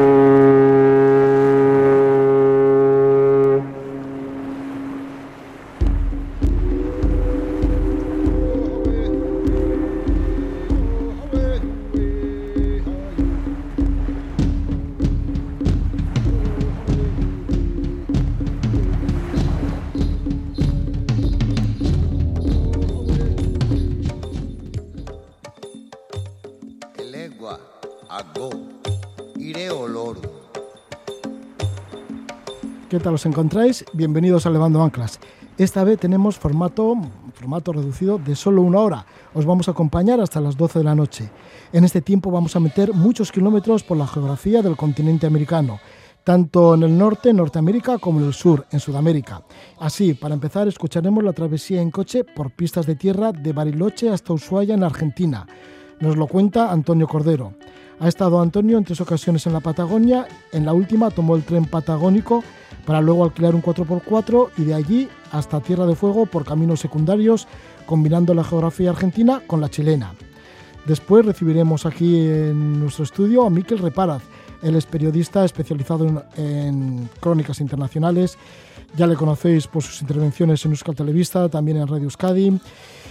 ¿Qué tal os encontráis? Bienvenidos a Levando Anclas. Esta vez tenemos formato, formato reducido de solo una hora. Os vamos a acompañar hasta las 12 de la noche. En este tiempo vamos a meter muchos kilómetros por la geografía del continente americano, tanto en el norte, Norteamérica, como en el sur, en Sudamérica. Así, para empezar, escucharemos la travesía en coche por pistas de tierra de Bariloche hasta Ushuaia, en Argentina. Nos lo cuenta Antonio Cordero. Ha estado Antonio en tres ocasiones en la Patagonia, en la última tomó el tren patagónico para luego alquilar un 4x4 y de allí hasta Tierra de Fuego por caminos secundarios, combinando la geografía argentina con la chilena. Después recibiremos aquí en nuestro estudio a Miquel Reparaz. Él es periodista especializado en, crónicas internacionales. Ya le conocéis por sus intervenciones en Euskal Televista, también en Radio Euskadi.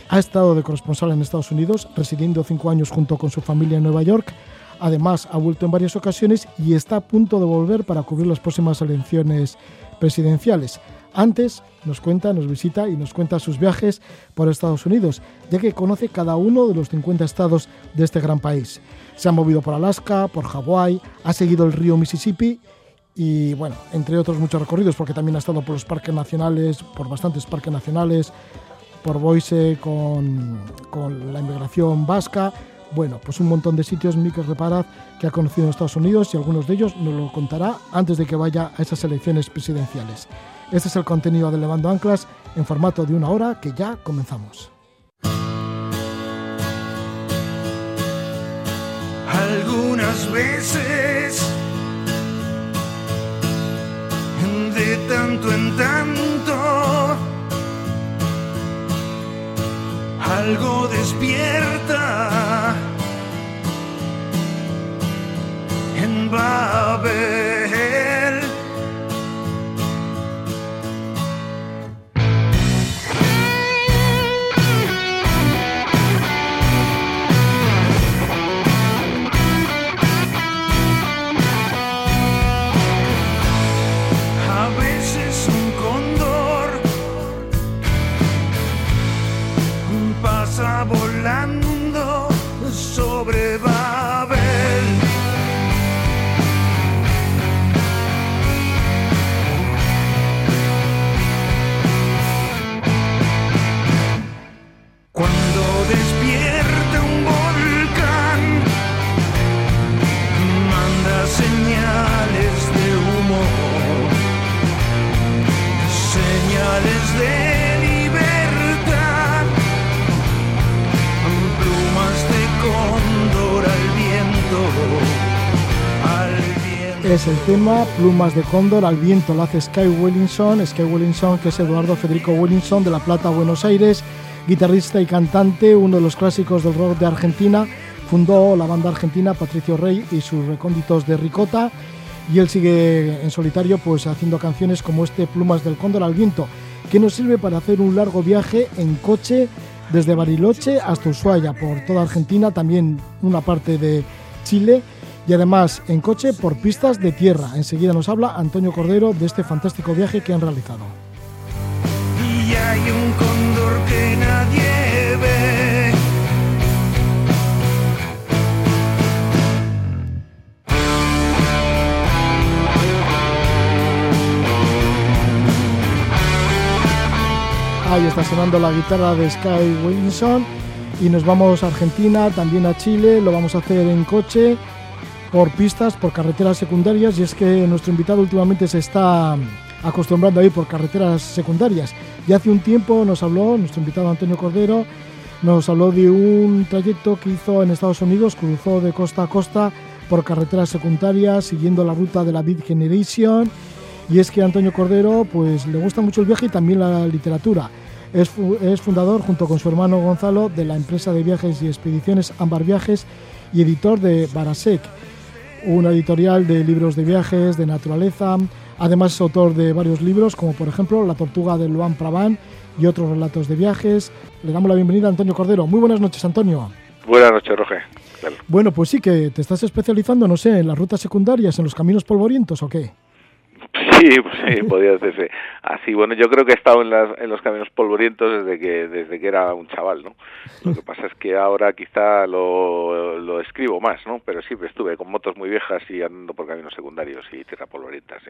Ha estado de corresponsal en Estados Unidos, residiendo cinco años junto con su familia en Nueva York Además, ha vuelto en varias ocasiones y está a punto de volver para cubrir las próximas elecciones presidenciales. Antes nos cuenta, nos visita y nos cuenta sus viajes por Estados Unidos, ya que conoce cada uno de los 50 estados de este gran país. Se ha movido por Alaska, por Hawái, ha seguido el río Mississippi y, bueno, entre otros muchos recorridos, porque también ha estado por los parques nacionales, por bastantes parques nacionales, por Boise con, con la inmigración vasca bueno, pues un montón de sitios Miquel Reparaz que ha conocido en Estados Unidos y algunos de ellos nos lo contará antes de que vaya a esas elecciones presidenciales. Este es el contenido de Levando Anclas en formato de una hora que ya comenzamos. Algunas veces, de tanto en tanto, algo despierta en Babel. Es el tema Plumas de Cóndor al viento, lo hace Sky Willinson, Sky Willinson que es Eduardo Federico Willinson de La Plata, Buenos Aires, guitarrista y cantante, uno de los clásicos del rock de Argentina, fundó la banda argentina Patricio Rey y sus recónditos de Ricota. Y él sigue en solitario pues haciendo canciones como este Plumas del Cóndor al viento, que nos sirve para hacer un largo viaje en coche desde Bariloche hasta Ushuaia, por toda Argentina, también una parte de Chile y además en coche por pistas de tierra. Enseguida nos habla Antonio Cordero de este fantástico viaje que han realizado. Y hay un cóndor que nadie ve. Ahí está sonando la guitarra de Sky Wilson y nos vamos a Argentina, también a Chile, lo vamos a hacer en coche por pistas, por carreteras secundarias y es que nuestro invitado últimamente se está acostumbrando a ir por carreteras secundarias. Y hace un tiempo nos habló, nuestro invitado Antonio Cordero, nos habló de un trayecto que hizo en Estados Unidos, cruzó de costa a costa por carreteras secundarias, siguiendo la ruta de la Big Generation. Y es que Antonio Cordero pues, le gusta mucho el viaje y también la literatura. Es, es fundador, junto con su hermano Gonzalo, de la empresa de viajes y expediciones Ambar Viajes y editor de Barasek una editorial de libros de viajes, de naturaleza. Además es autor de varios libros, como por ejemplo La tortuga de Luan Prabán y otros relatos de viajes. Le damos la bienvenida a Antonio Cordero. Muy buenas noches, Antonio. Buenas noches, Roger. Bueno, pues sí que te estás especializando, no sé, en las rutas secundarias, en los caminos polvorientos o qué. Sí, pues sí, podría decirse así. Bueno, yo creo que he estado en, las, en los caminos polvorientos desde que desde que era un chaval, ¿no? Lo que pasa es que ahora quizá lo, lo escribo más, ¿no? Pero siempre estuve con motos muy viejas y andando por caminos secundarios y tierra polvorienta, sí.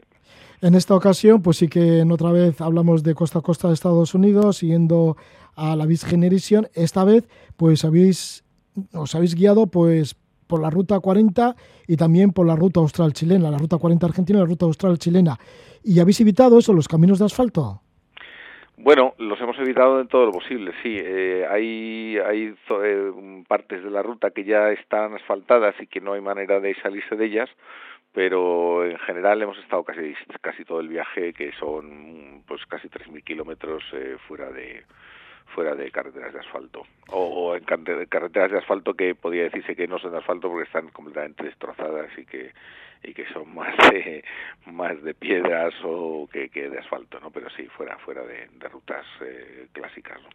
En esta ocasión, pues sí que en otra vez hablamos de costa a costa de Estados Unidos, siguiendo a la Beach Generation. Esta vez, pues habéis, os habéis guiado, pues por la ruta 40 y también por la ruta austral chilena, la ruta 40 argentina y la ruta austral chilena. ¿Y habéis evitado eso, los caminos de asfalto? Bueno, los hemos evitado en todo lo posible, sí. Eh, hay hay eh, partes de la ruta que ya están asfaltadas y que no hay manera de salirse de ellas, pero en general hemos estado casi casi todo el viaje, que son pues casi 3.000 kilómetros eh, fuera de fuera de carreteras de asfalto o, en carreteras de asfalto que podría decirse que no son de asfalto porque están completamente destrozadas y que y que son más de más de piedras o que, que de asfalto no pero sí fuera fuera de, rutas eh, clásicas ¿no?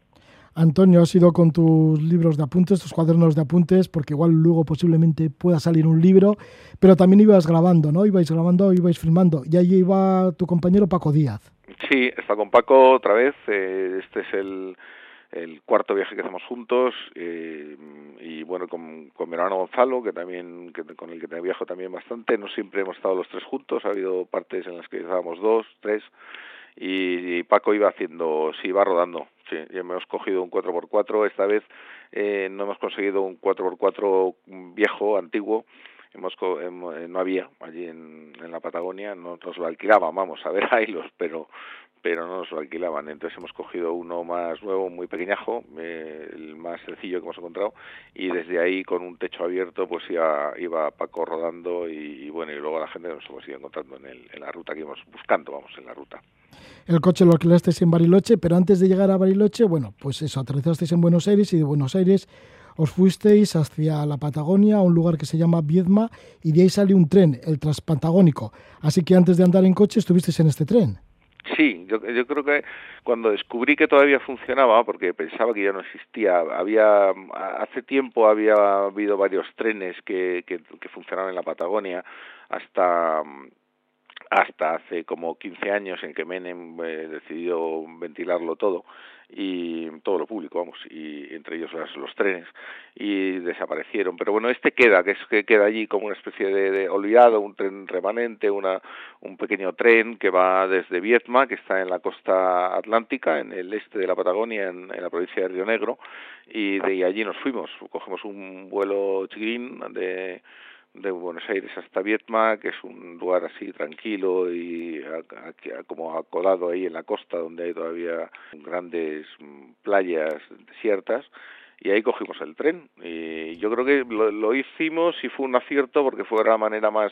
Antonio, has ido con tus libros de apuntes, tus cuadernos de apuntes, porque igual luego posiblemente pueda salir un libro, pero también ibas grabando, ¿no? Ibais grabando, ibais filmando, y ahí iba tu compañero Paco Díaz. Sí, está con Paco otra vez, eh, este es el, el cuarto viaje que hacemos juntos eh, y bueno con, con mi hermano Gonzalo que también que, con el que te viajo también bastante. No siempre hemos estado los tres juntos ha habido partes en las que estábamos dos tres y, Paco iba haciendo sí iba rodando sí hemos cogido un 4x4 esta vez eh, no hemos conseguido un 4x4 viejo antiguo. Hemos eh, no había allí en, en la Patagonia no nos lo alquilaban vamos a ver ahí los pero pero no nos lo alquilaban. Entonces hemos cogido uno más nuevo, muy pequeñajo, eh, el más sencillo que hemos encontrado, y desde ahí con un techo abierto pues iba, iba Paco rodando y, bueno, y luego la gente nos hemos ido encontrando en, el, en la ruta que íbamos buscando, vamos, en la ruta. El coche lo alquilasteis en Bariloche, pero antes de llegar a Bariloche, bueno, pues eso, aterrizasteis en Buenos Aires y de Buenos Aires os fuisteis hacia la Patagonia, a un lugar que se llama Viedma, y de ahí salió un tren, el Transpatagónico. Así que antes de andar en coche estuvisteis en este tren. Sí, yo, yo creo que cuando descubrí que todavía funcionaba, porque pensaba que ya no existía, había hace tiempo había habido varios trenes que, que, que funcionaban en la Patagonia hasta hasta hace como 15 años en que Menem eh, decidió ventilarlo todo y todo lo público, vamos, y entre ellos los, trenes, y desaparecieron. Pero bueno, este queda, que es que queda allí como una especie de, olvidado, un tren remanente, una, un pequeño tren que va desde Vietma, que está en la costa atlántica, en el este de la Patagonia, en, en la provincia de Río Negro, y de allí nos fuimos, cogemos un vuelo chiquín de de Buenos Aires hasta Vietma, que es un lugar así tranquilo y como acodado ahí en la costa donde hay todavía grandes mm, playas desiertas y ahí cogimos el tren. Y yo creo que lo, lo, hicimos y fue un acierto porque fue la manera más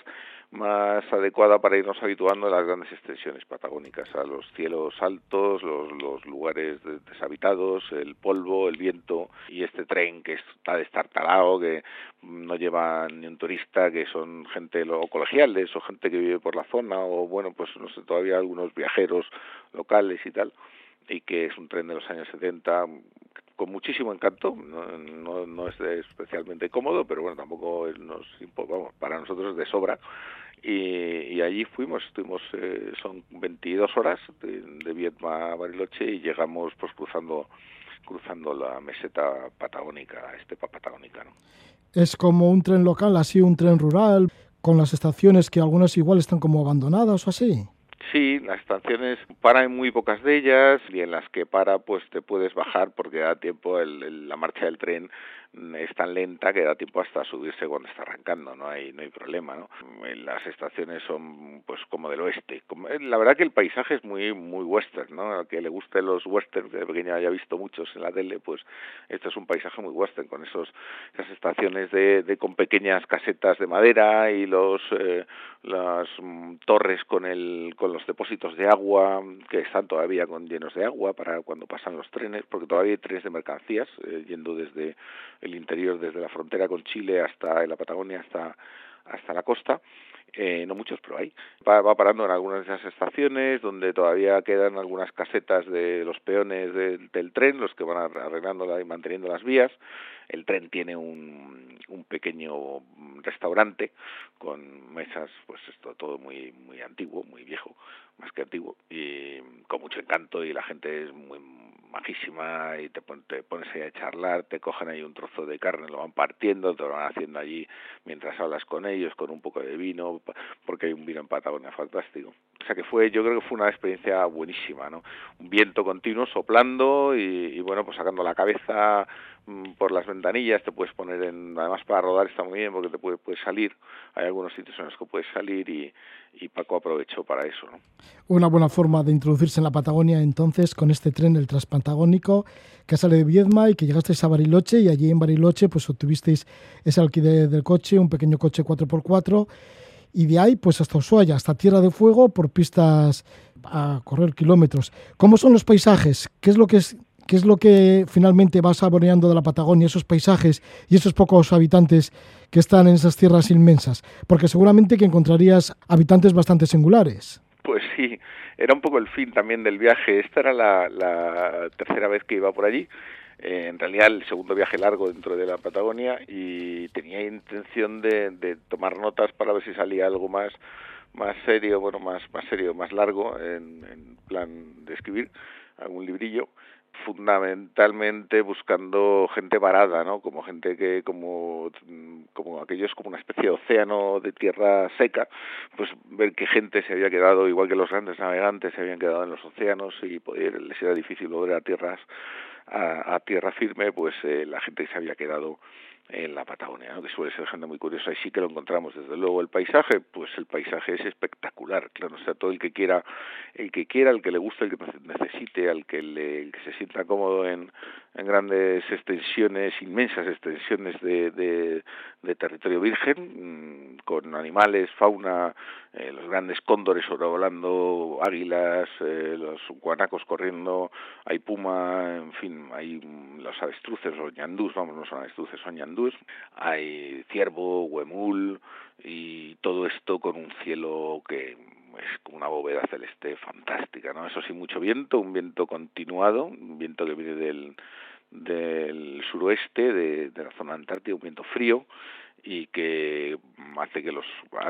más adecuada para irnos habituando a las grandes extensiones patagónicas, a los cielos altos, los, los lugares deshabitados, el polvo, el viento y este tren que está destartalado, que no lleva ni un turista, que son gente o colegiales o gente que vive por la zona o bueno, pues no sé, todavía algunos viajeros locales y tal y que es un tren de los años 70 con muchísimo encanto, no, no, es especialmente cómodo, pero bueno, tampoco nos, vamos, para nosotros es de sobra. Y, allí fuimos, estuvimos, eh, son 22 horas de, de Vietma a Bariloche y llegamos pues cruzando cruzando la meseta patagónica, estepa patagónica. ¿no? Es como un tren local, así un tren rural, con las estaciones que algunas igual están como abandonadas o así. Sí, las estaciones para en muy pocas de ellas y en las que para pues te puedes bajar porque da tiempo el, la marcha del tren es tan lenta que da tiempo hasta subirse cuando está arrancando, no hay no hay problema, ¿no? Las estaciones son pues como del oeste. Eh, la verdad que el paisaje es muy muy western, ¿no? A que le gusten los westerns, de pequeño haya visto muchos en la tele, pues esto es un paisaje muy western con esos esas estaciones de, de con pequeñas casetas de madera y los eh, las mm, torres con el con los depósitos de agua que están todavía con llenos de agua para cuando pasan los trenes, porque todavía hay trenes de mercancías eh, yendo desde el interior, desde la frontera con Chile hasta la Patagonia hasta hasta la costa eh, no muchos, pero hay. Va, parando en algunas de esas estaciones donde todavía quedan algunas casetas de los peones del tren, los que van arreglando y manteniendo las vías. El tren tiene un, un pequeño restaurante con mesas, pues esto todo muy muy antiguo, muy viejo, más que antiguo y con mucho encanto y la gente es muy majísima y te, te pones ahí a charlar, te cogen ahí un trozo de carne, lo van partiendo, te lo van haciendo allí mientras hablas con ellos, con un poco de vino, porque hay un vino en Patagonia fantástico. O sea que fue, yo creo que fue una experiencia buenísima, ¿no? Un viento continuo soplando y, bueno, pues sacando la cabeza Mm, por las ventanillas, te puedes poner en, además para rodar está muy bien porque te puede, puedes salir, hay algunos sitios en los que puedes salir y, y Paco aprovechó para eso. ¿no? Una buena forma de introducirse en la Patagonia entonces con este tren, el Transpatagónico, que sale de Viedma y que llegasteis a Bariloche y allí en Bariloche pues obtuvisteis ese alquiler del coche, un pequeño coche 4x4 y de ahí pues hasta Ushuaia, hasta Tierra de Fuego por pistas a correr kilómetros. ¿Cómo son los paisajes? ¿Qué es lo que es ¿Qué es lo que finalmente va saboreando de la Patagonia, esos paisajes y esos pocos habitantes que están en esas tierras inmensas? Porque seguramente que encontrarías habitantes bastante singulares. Pues sí, era un poco el fin también del viaje. Esta era la, tercera vez que iba por allí. Eh, en realidad el segundo viaje largo dentro de la Patagonia y tenía intención de, tomar notas para ver si salía algo más más serio, bueno, más más serio, más largo en, plan de escribir algún librillo fundamentalmente buscando gente varada, ¿no? Como gente que, como, como aquellos como una especie de océano de tierra seca, pues ver qué gente se había quedado, igual que los grandes navegantes se habían quedado en los océanos y poder, les era difícil volver a tierras, a, a tierra firme, pues eh, la gente se había quedado en la Patagonia, que suele ser gente muy curiosa y sí que lo encontramos desde luego. El paisaje pues el paisaje es espectacular claro o sea todo el que quiera el que quiera el que le guste el que necesite al que le que se sienta cómodo en, en grandes extensiones inmensas extensiones de, de, territorio virgen mm, con animales fauna eh, los grandes cóndores sobrevolando águilas eh, los guanacos corriendo hay puma en fin hay los avestruces o ñandús vamos no son avestruces son ñandús hay ciervo, huemul y todo esto con un cielo que es una bóveda celeste fantástica, ¿no? Eso sí, mucho viento, un viento continuado, un viento que viene del, del suroeste, de, de la zona antártica, un viento frío, y que hace que los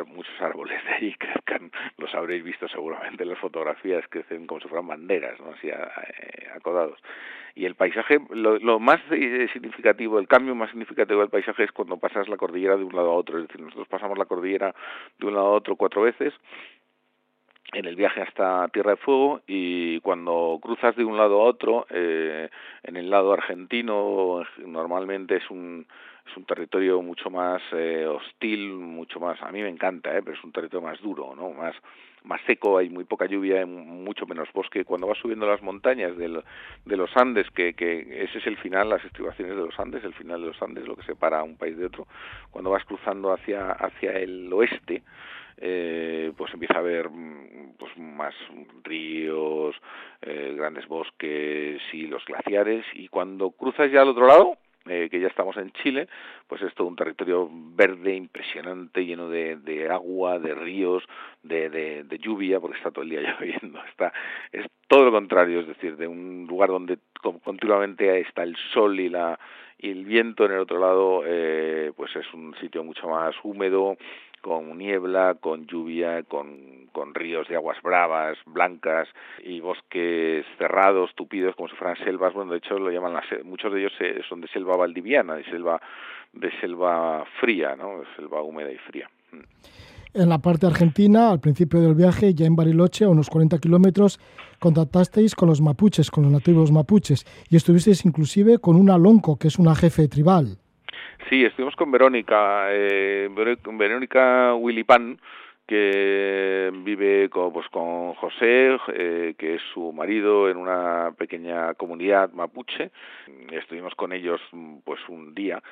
muchos árboles de allí crezcan, los habréis visto seguramente en las fotografías, crecen como si fueran banderas, ¿no? así eh, acodados. Y el paisaje, lo, lo más eh, significativo, el cambio más significativo del paisaje es cuando pasas la cordillera de un lado a otro, es decir, nosotros pasamos la cordillera de un lado a otro cuatro veces, en el viaje hasta Tierra de Fuego y cuando cruzas de un lado a otro, eh, en el lado argentino normalmente es un es un territorio mucho más eh, hostil, mucho más, a mí me encanta, eh, pero es un territorio más duro, ¿no? Más más seco, hay muy poca lluvia, hay mucho menos bosque. Cuando vas subiendo las montañas de, de los Andes, que, que ese es el final, las estribaciones de los Andes, el final de los Andes, lo que separa un país de otro, cuando vas cruzando hacia, hacia el oeste, eh, pues empieza a haber pues más ríos, eh, grandes bosques y los glaciares y cuando cruzas ya al otro lado eh, que ya estamos en Chile, pues es todo un territorio verde impresionante, lleno de, de agua, de ríos, de, de, de, lluvia, porque está todo el día lloviendo. Está, es todo lo contrario, es decir, de un lugar donde continuamente está el sol y la y el viento en el otro lado, eh, pues es un sitio mucho más húmedo, con niebla, con lluvia, con, con ríos de aguas bravas, blancas y bosques cerrados, tupidos, como si fueran selvas. Bueno, de hecho lo llaman las, muchos de ellos son de selva valdiviana, de selva de selva fría, ¿no? De selva húmeda y fría. Mm. En la parte argentina, al principio del viaje, ya en Bariloche, a unos 40 kilómetros, contactasteis con los mapuches, con los nativos mapuches, y estuvisteis inclusive con una lonco, que es una jefe tribal. Sí, estuvimos con Verónica, eh, Verónica Pan, que vive con, pues, con José, eh, que es su marido, en una pequeña comunidad mapuche. Estuvimos con ellos pues un día,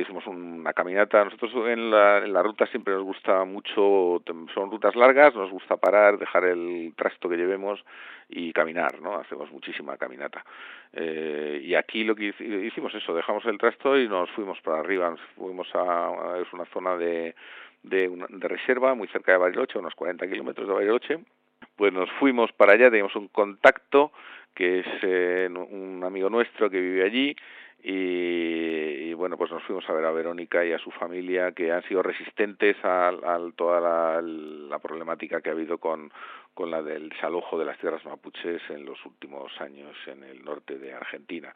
hicimos una caminata. Nosotros en la, en la ruta siempre nos gusta mucho, son rutas largas, nos gusta parar, dejar el trasto que llevemos y caminar, ¿no? Hacemos muchísima caminata. Eh, y aquí lo que hicimos eso, dejamos el trasto y nos fuimos para arriba, fuimos a, es una zona de de, de reserva muy cerca de Bariloche, unos 40 kilómetros de Bariloche. Pues nos fuimos para allá, teníamos un contacto que es eh, un amigo nuestro que vive allí y, bueno, pues nos fuimos a ver a Verónica y a su familia que han sido resistentes a, toda la, la, problemática que ha habido con, con la del desalojo de las tierras mapuches en los últimos años en el norte de Argentina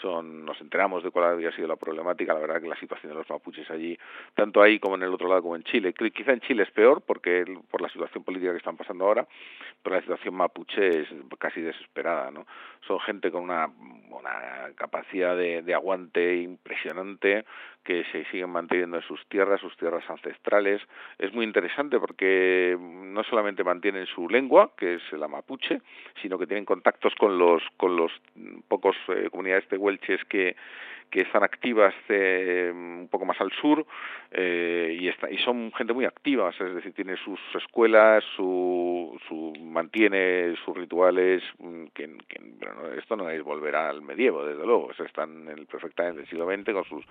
son nos enteramos de cuál había sido la problemática la verdad que la situación de los mapuches allí tanto ahí como en el otro lado como en Chile quizá en Chile es peor porque por la situación política que están pasando ahora pero la situación mapuche es casi desesperada no son gente con una, una capacidad de, de aguante impresionante que se siguen manteniendo en sus tierras, sus tierras ancestrales. Es muy interesante porque no solamente mantienen su lengua, que es la mapuche, sino que tienen contactos con los con los pocos eh, comunidades tehuelches que que están activas eh, un poco más al sur eh, y, está, y son gente muy activa, es decir, tiene sus escuelas, su, su mantiene sus rituales, mm, que, que esto no es volver al medievo, desde luego, están en el, perfectamente en el siglo XX con sus,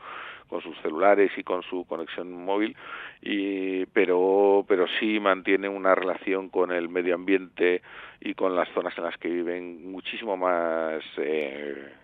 con sus celulares y con su conexión móvil, y, pero, pero sí mantiene una relación con el medio ambiente y con las zonas en las que viven muchísimo más... Eh,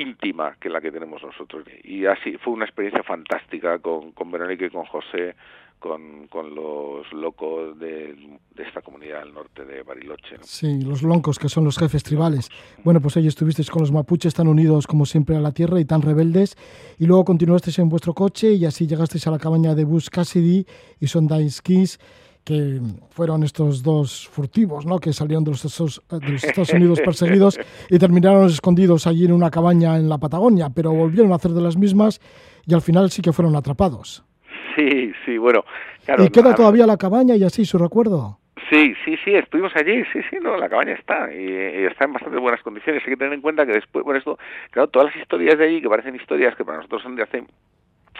íntima que la que tenemos nosotros. Y así fue una experiencia fantástica con, con Verónica y con José, con, con los locos de, esta comunidad del norte de Bariloche. Sí, los loncos, que son los jefes tribales. Bueno, pues ellos estuvisteis con los mapuches tan unidos como siempre a la tierra y tan rebeldes. Y luego continuasteis en vuestro coche y así llegasteis a la cabaña de Bus Cassidy y Sondheim Kings que fueron estos dos furtivos, ¿no? que salieron de los, de los, Estados Unidos perseguidos y terminaron escondidos allí en una cabaña en la Patagonia, pero volvieron a hacer de las mismas y al final sí que fueron atrapados. Sí, sí, bueno. ¿Y queda todavía la cabaña y así su recuerdo? Sí, sí, sí, estuvimos allí, sí, sí, no, la cabaña está y, está en bastante buenas condiciones. Hay que tener en cuenta que después, bueno, esto, claro, todas las historias de allí que parecen historias que para nosotros son de hace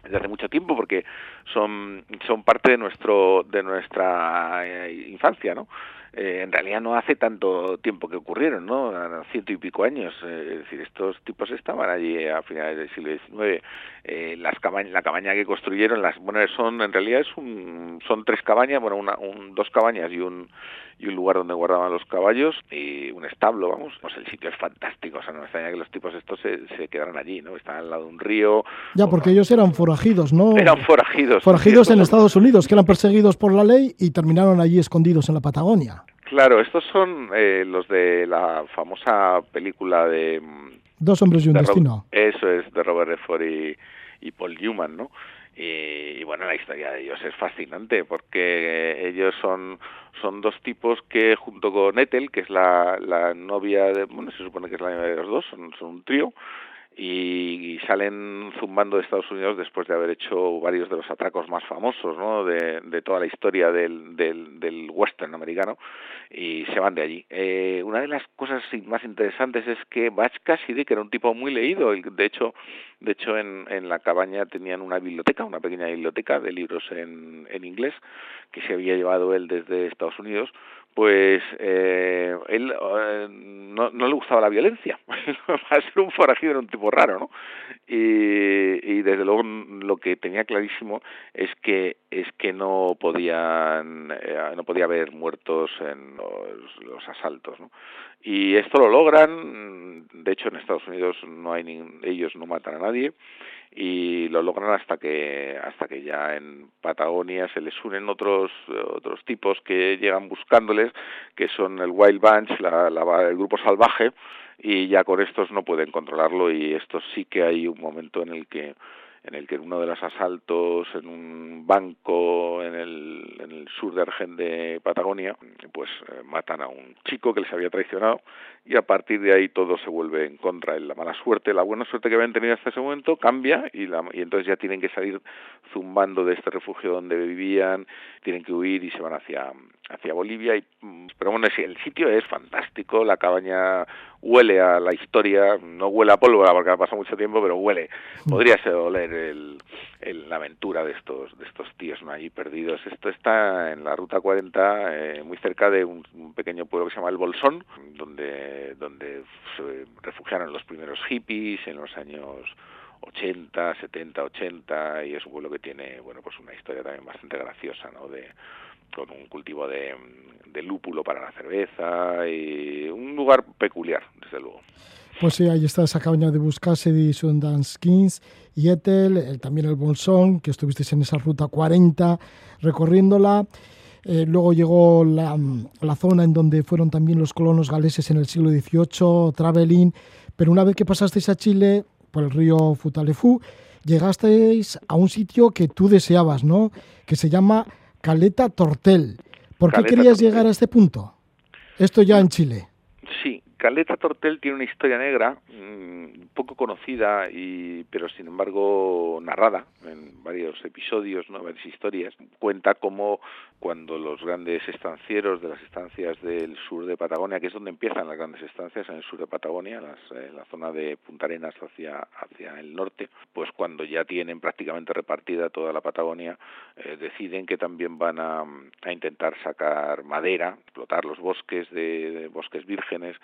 desde hace mucho tiempo porque son son parte de nuestro de nuestra eh, infancia no eh, en realidad no hace tanto tiempo que ocurrieron, ¿no? Ciento y pico años. Eh, es decir, estos tipos estaban allí a finales del siglo XIX. Eh, las cabañas, la cabaña que construyeron, las, bueno, son, en realidad es un, son tres cabañas, bueno, una, un, dos cabañas y un, y un lugar donde guardaban los caballos y un establo, vamos. Pues el sitio es fantástico, o sea, no me extraña que los tipos estos se, se quedaran allí, ¿no? Están al lado de un río. Ya, porque ellos eran forajidos, ¿no? Eran forajidos. Forajidos en Estados Unidos, que eran perseguidos por la ley y terminaron allí escondidos en la Patagonia. Claro, estos son eh, los de la famosa película de... Mm, Dos hombres y un destino. eso es, de Robert Redford y, y Paul Newman, ¿no? Y, bueno, la historia de ellos es fascinante porque ellos son, son dos tipos que junto con Ethel, que es la, la novia de, bueno, se supone que es la novia de los dos, son, son un trío, y, salen zumbando de Estados Unidos después de haber hecho varios de los atracos más famosos ¿no? de, toda la historia del, del, del western americano y se van de allí. Eh, una de las cosas más interesantes es que Bach Cassidy, que era un tipo muy leído, de hecho, de hecho en, en la cabaña tenían una biblioteca, una pequeña biblioteca de libros en, en inglés que se había llevado él desde Estados Unidos, pues eh, él eh, no, no, le gustaba la violencia. Para ser un forajido era un tipo raro, ¿no? Y, y, desde luego lo que tenía clarísimo es que es que no podían eh, no podía haber muertos en los, los, asaltos, ¿no? Y esto lo logran. De hecho, en Estados Unidos no hay ni, ellos no matan a nadie y lo logran hasta que hasta que ya en Patagonia se les unen otros otros tipos que llegan buscándoles que son el Wild Bunch la, la, el grupo salvaje y ya con estos no pueden controlarlo y esto sí que hay un momento en el que en el que en uno de los asaltos en un banco en el, sur de Argen de Patagonia, pues eh, matan a un chico que les había traicionado y a partir de ahí todo se vuelve en contra. La mala suerte, la buena suerte que habían tenido hasta ese momento cambia y, la, y entonces ya tienen que salir zumbando de este refugio donde vivían, tienen que huir y se van hacia, hacia Bolivia. Y, mm, pero bueno, el sitio es fantástico, la cabaña huele a la historia, no huele a pólvora porque ha pasado mucho tiempo, pero huele, podría ser oler el, el, la aventura de estos de estos tíos ¿no? allí perdidos. Esto está en la ruta 40, eh, muy cerca de un, un, pequeño pueblo que se llama El Bolsón, donde donde se refugiaron los primeros hippies en los años 80, 70, 80 y es un pueblo que tiene, bueno, pues una historia también bastante graciosa, ¿no? De, con un cultivo de, lúpulo para la cerveza y un lugar peculiar, desde luego. Pues sí, ahí está esa cabaña de Buscasedi, Sundance Kings y Ethel, el, también el Bolsón, que estuvisteis en esa ruta 40 recorriéndola. Eh, luego llegó la, zona en donde fueron también los colonos galeses en el siglo XVIII, Travelin, pero una vez que pasasteis a Chile por el río Futalefu, llegasteis a un sitio que tú deseabas, ¿no? Que se llama Caleta Tortel. ¿Por qué querías Tortel. llegar a este punto? Esto ya en Chile. Caleta Tortel tiene una historia negra mmm, poco conocida y pero sin embargo narrada en varios episodios, ¿no? varias historias. Cuenta cómo cuando los grandes estancieros de las estancias del sur de Patagonia, que es donde empiezan las grandes estancias en el sur de Patagonia, las, la zona de Punta Arenas hacia hacia el norte, pues cuando ya tienen prácticamente repartida toda la Patagonia, eh, deciden que también van a, a intentar sacar madera, explotar los bosques de bosques vírgenes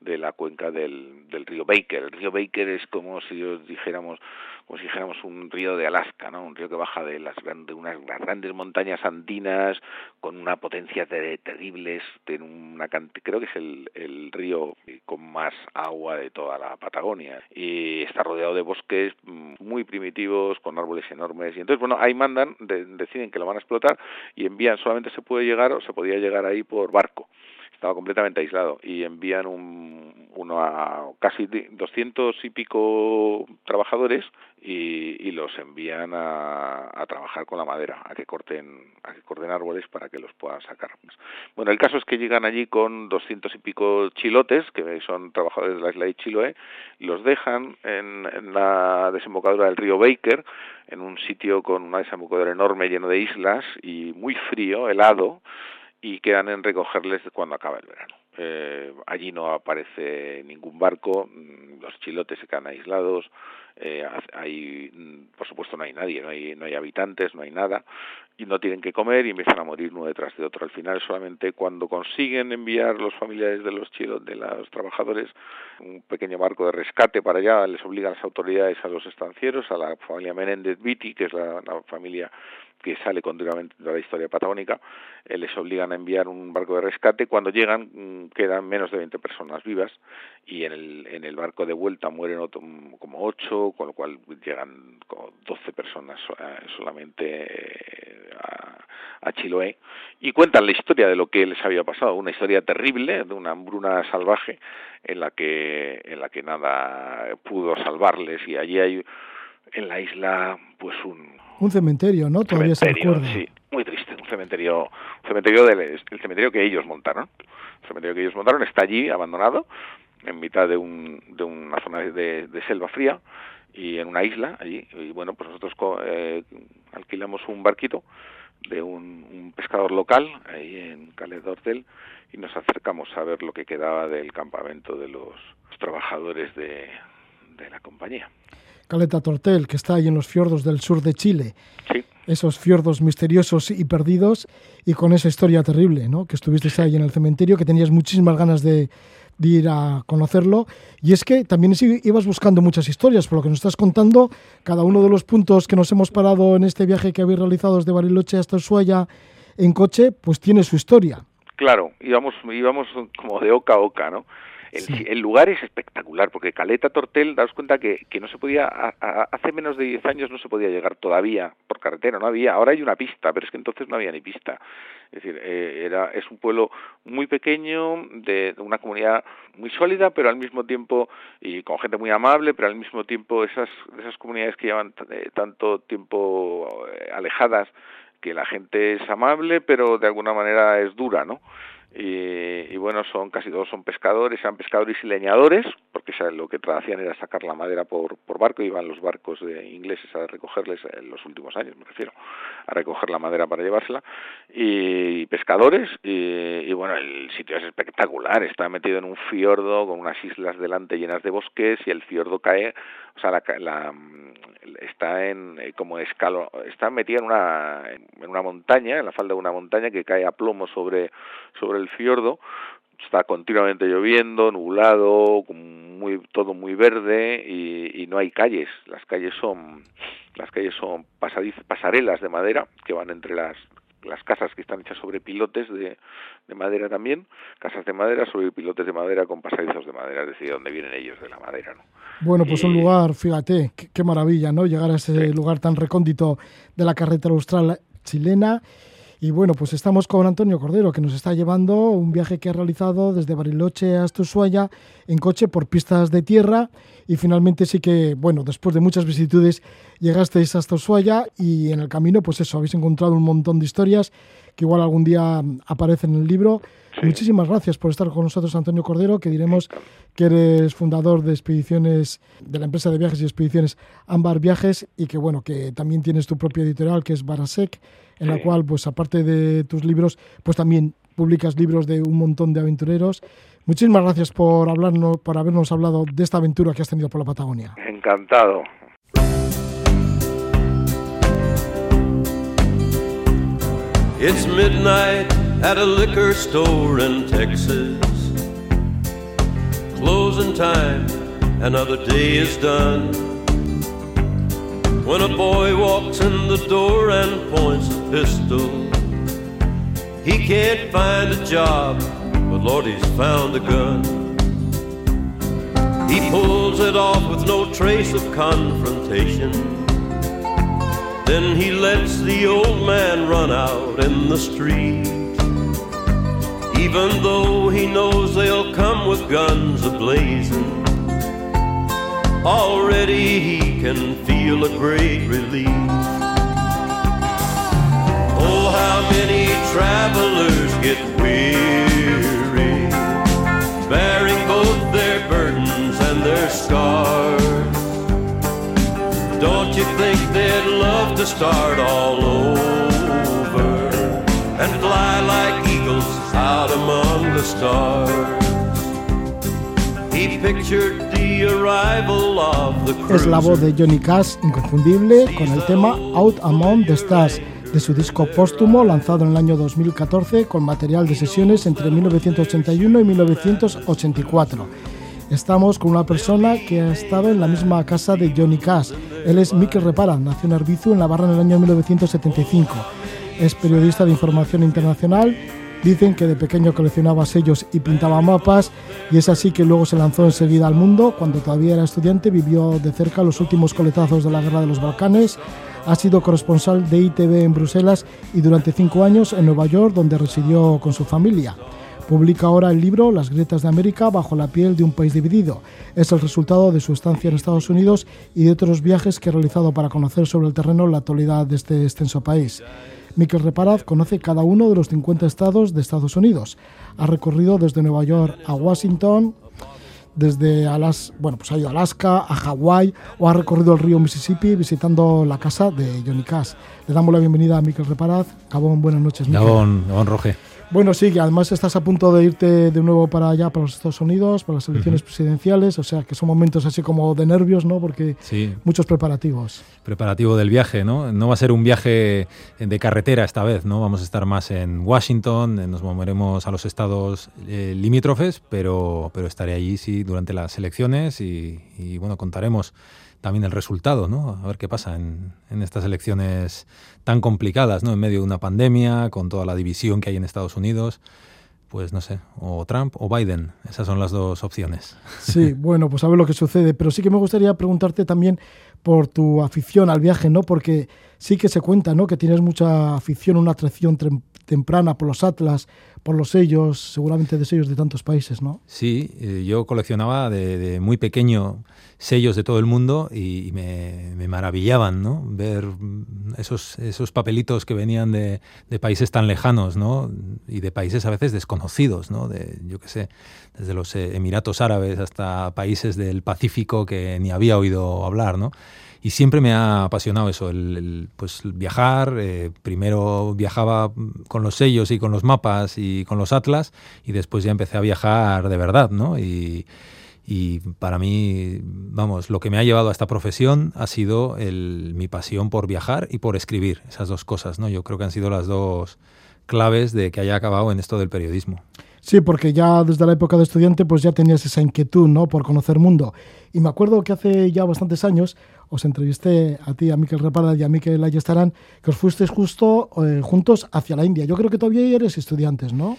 de la cuenca del, del río Baker. El río Baker es como si dijéramos, como si dijéramos un río de Alaska, ¿no? Un río que baja de las grandes, unas grandes montañas andinas con una potencia de, terribles, tiene una creo que es el, el río con más agua de toda la Patagonia y está rodeado de bosques muy primitivos con árboles enormes y entonces bueno ahí mandan de, deciden que lo van a explotar y envían solamente se puede llegar o se podía llegar ahí por barco estaba completamente aislado y envían un, uno a casi doscientos y pico trabajadores y, y los envían a, a, trabajar con la madera, a que corten a que corten árboles para que los puedan sacar. Bueno, el caso es que llegan allí con doscientos y pico chilotes, que son trabajadores de la isla de Chiloé, los dejan en, en la desembocadura del río Baker, en un sitio con una desembocadura enorme lleno de islas y muy frío, helado, y quedan en recogerles cuando acaba el verano. Eh, allí no aparece ningún barco, los chilotes se quedan aislados, eh, hay, por supuesto no hay nadie, no hay, no hay habitantes, no hay nada, y no tienen que comer y empiezan a morir uno detrás de otro. Al final solamente cuando consiguen enviar los familiares de los chilos, de los trabajadores, un pequeño barco de rescate para allá, les obligan las autoridades a los estancieros, a la familia Menéndez Viti, que es la familia que sale continuamente de la historia patagónica, eh, les obligan a enviar un barco de rescate. Cuando llegan mmm, quedan menos de 20 personas vivas y en el, en el barco de vuelta mueren otro, como 8, con lo cual llegan como 12 personas eh, solamente eh, a, a Chiloé y cuentan la historia de lo que les había pasado, una historia terrible de una hambruna salvaje en la que en la que nada pudo salvarles y allí hay en la isla pues un un cementerio, ¿no? Todavía cementerio, se recuerda. Sí, muy triste, un cementerio, un cementerio del el cementerio que ellos montaron. El cementerio que ellos montaron está allí abandonado en mitad de un de una zona de, de selva fría y en una isla allí y bueno, pues nosotros eh, alquilamos un barquito de un, un pescador local ahí en d'Hortel y nos acercamos a ver lo que quedaba del campamento de los trabajadores de, de la compañía. Caleta Tortel, que está ahí en los fiordos del sur de Chile. Sí. Esos fiordos misteriosos y perdidos y con esa historia terrible, ¿no? Que estuviste ahí en el cementerio, que tenías muchísimas ganas de, de, ir a conocerlo. Y es que también ibas buscando muchas historias, por lo que nos estás contando, cada uno de los puntos que nos hemos parado en este viaje que habéis realizado desde Bariloche hasta Ushuaia en coche, pues tiene su historia. Claro, íbamos, íbamos como de oca a oca, ¿no? El, sí. el, lugar es espectacular, porque Caleta Tortel, daos cuenta que, que no se podía, a, a, hace menos de 10 años no se podía llegar todavía por carretera, no había, ahora hay una pista, pero es que entonces no había ni pista. Es decir, eh, era, es un pueblo muy pequeño, de, de, una comunidad muy sólida, pero al mismo tiempo, y con gente muy amable, pero al mismo tiempo esas, esas comunidades que llevan eh, tanto tiempo eh, alejadas, que la gente es amable, pero de alguna manera es dura, ¿no? Y, y, bueno, son casi todos son pescadores, eran pescadores y leñadores, porque lo que hacían era sacar la madera por, por barco, iban los barcos de ingleses a recogerles en los últimos años, me refiero, a recoger la madera para llevársela, y, pescadores, y, bueno, el sitio es espectacular, está metido en un fiordo con unas islas delante llenas de bosques, y el fiordo cae, o sea, la, la está en como escalo, está metida en una, en una montaña, en la falda de una montaña que cae a plomo sobre, sobre el fiordo está continuamente lloviendo, nublado, muy, todo muy verde y, y, no hay calles. Las calles son las calles son pasarelas de madera que van entre las las casas que están hechas sobre pilotes de, de, madera también, casas de madera sobre pilotes de madera con pasadizos de madera, es decir, donde vienen ellos de la madera, ¿no? Bueno, pues un lugar, fíjate, qué, maravilla, ¿no? Llegar a ese lugar tan recóndito de la carretera austral chilena y bueno, pues estamos con Antonio Cordero, que nos está llevando un viaje que ha realizado desde Bariloche hasta Ushuaia en coche por pistas de tierra. Y finalmente sí que, bueno, después de muchas vicisitudes, llegasteis hasta Ushuaia y en el camino, pues eso, habéis encontrado un montón de historias que igual algún día aparecen en el libro. Muchísimas gracias por estar con nosotros, Antonio Cordero, que diremos que eres fundador de expediciones, de la empresa de viajes y expediciones Ámbar Viajes y que, bueno, que también tienes tu propia editorial, que es Barasek en la cual, pues aparte de tus libros, pues también publicas libros de un montón de aventureros. Muchísimas gracias por hablarnos, por habernos hablado de esta aventura que has tenido por la Patagonia. Encantado. It's midnight at a liquor store in Texas. Closing time, another day is done. When a boy walks in the door and points a pistol, he can't find a job, but Lord, he's found a gun. He pulls it off with no trace of confrontation. Then he lets the old man run out in the street. Even though he knows they'll come with guns ablazing. Already he can feel a great relief. Oh, how many travelers get weary, bearing both their burdens and their scars. Don't you think they'd love to start all over and fly like out among the stars? He pictured Es la voz de Johnny Cash, inconfundible, con el tema Out Among the Stars de su disco póstumo lanzado en el año 2014 con material de sesiones entre 1981 y 1984. Estamos con una persona que ha estado en la misma casa de Johnny Cash. Él es Mikel Repara, nació en Arbizu en la barra en el año 1975. Es periodista de información internacional Dicen que de pequeño coleccionaba sellos y pintaba mapas y es así que luego se lanzó enseguida al mundo. Cuando todavía era estudiante vivió de cerca los últimos coletazos de la Guerra de los Balcanes. Ha sido corresponsal de ITV en Bruselas y durante cinco años en Nueva York donde residió con su familia. Publica ahora el libro Las grietas de América bajo la piel de un país dividido. Es el resultado de su estancia en Estados Unidos y de otros viajes que ha realizado para conocer sobre el terreno la actualidad de este extenso país. Miquel Reparaz conoce cada uno de los 50 estados de Estados Unidos. Ha recorrido desde Nueva York a Washington, desde Alaska, bueno, pues ha ido a Alaska, a Hawái o ha recorrido el río Mississippi visitando la casa de Johnny Cash. Le damos la bienvenida a Miquel Reparaz. Gabón, buenas noches. Gabón, Gabón Roge. Bueno, sí, que además estás a punto de irte de nuevo para allá, para los Estados Unidos, para las elecciones presidenciales, o sea que son momentos así como de nervios, ¿no? Porque muchos preparativos. Preparativo del viaje, ¿no? No va a ser un viaje de carretera esta vez, ¿no? Vamos a estar más en Washington, nos moveremos a los estados eh, limítrofes, pero, pero estaré allí, sí, durante las elecciones y, y bueno, contaremos también el resultado, ¿no? A ver qué pasa en, en, estas elecciones tan complicadas, ¿no? En medio de una pandemia, con toda la división que hay en Estados Unidos. Pues no sé, o Trump o Biden. Esas son las dos opciones. Sí, bueno, pues a ver lo que sucede. Pero sí que me gustaría preguntarte también por tu afición al viaje, ¿no? Porque sí que se cuenta, ¿no? Que tienes mucha afición, una atracción temprana por los atlas, por los sellos, seguramente de sellos de tantos países, ¿no? Sí, eh, yo coleccionaba de muy pequeño sellos de todo el mundo y, me, maravillaban, ¿no? Ver esos, esos papelitos que venían de, países tan lejanos, ¿no? Y de países a veces desconocidos, ¿no? De, yo qué sé, desde los eh, Emiratos Árabes hasta países del Pacífico que ni había oído hablar, ¿no? Y siempre me ha apasionado eso, el, pues viajar. Eh, primero viajaba con los sellos y con los mapas y con los atlas, y después ya empecé a viajar de verdad, ¿no? Y, para mí, vamos, lo que me ha llevado a esta profesión ha sido mi pasión por viajar y por escribir, esas dos cosas, ¿no? Yo creo que han sido las dos claves de que haya acabado en esto del periodismo. Sí, porque ya desde la época de estudiante pues ya tenías esa inquietud, ¿no? Por conocer mundo. Y me acuerdo que hace ya bastantes años os entrevisté a ti, a Miquel Reparda y a Miquel Ayestarán, que os fuisteis justo eh, juntos hacia la India. Yo creo que todavía eres estudiantes, ¿no?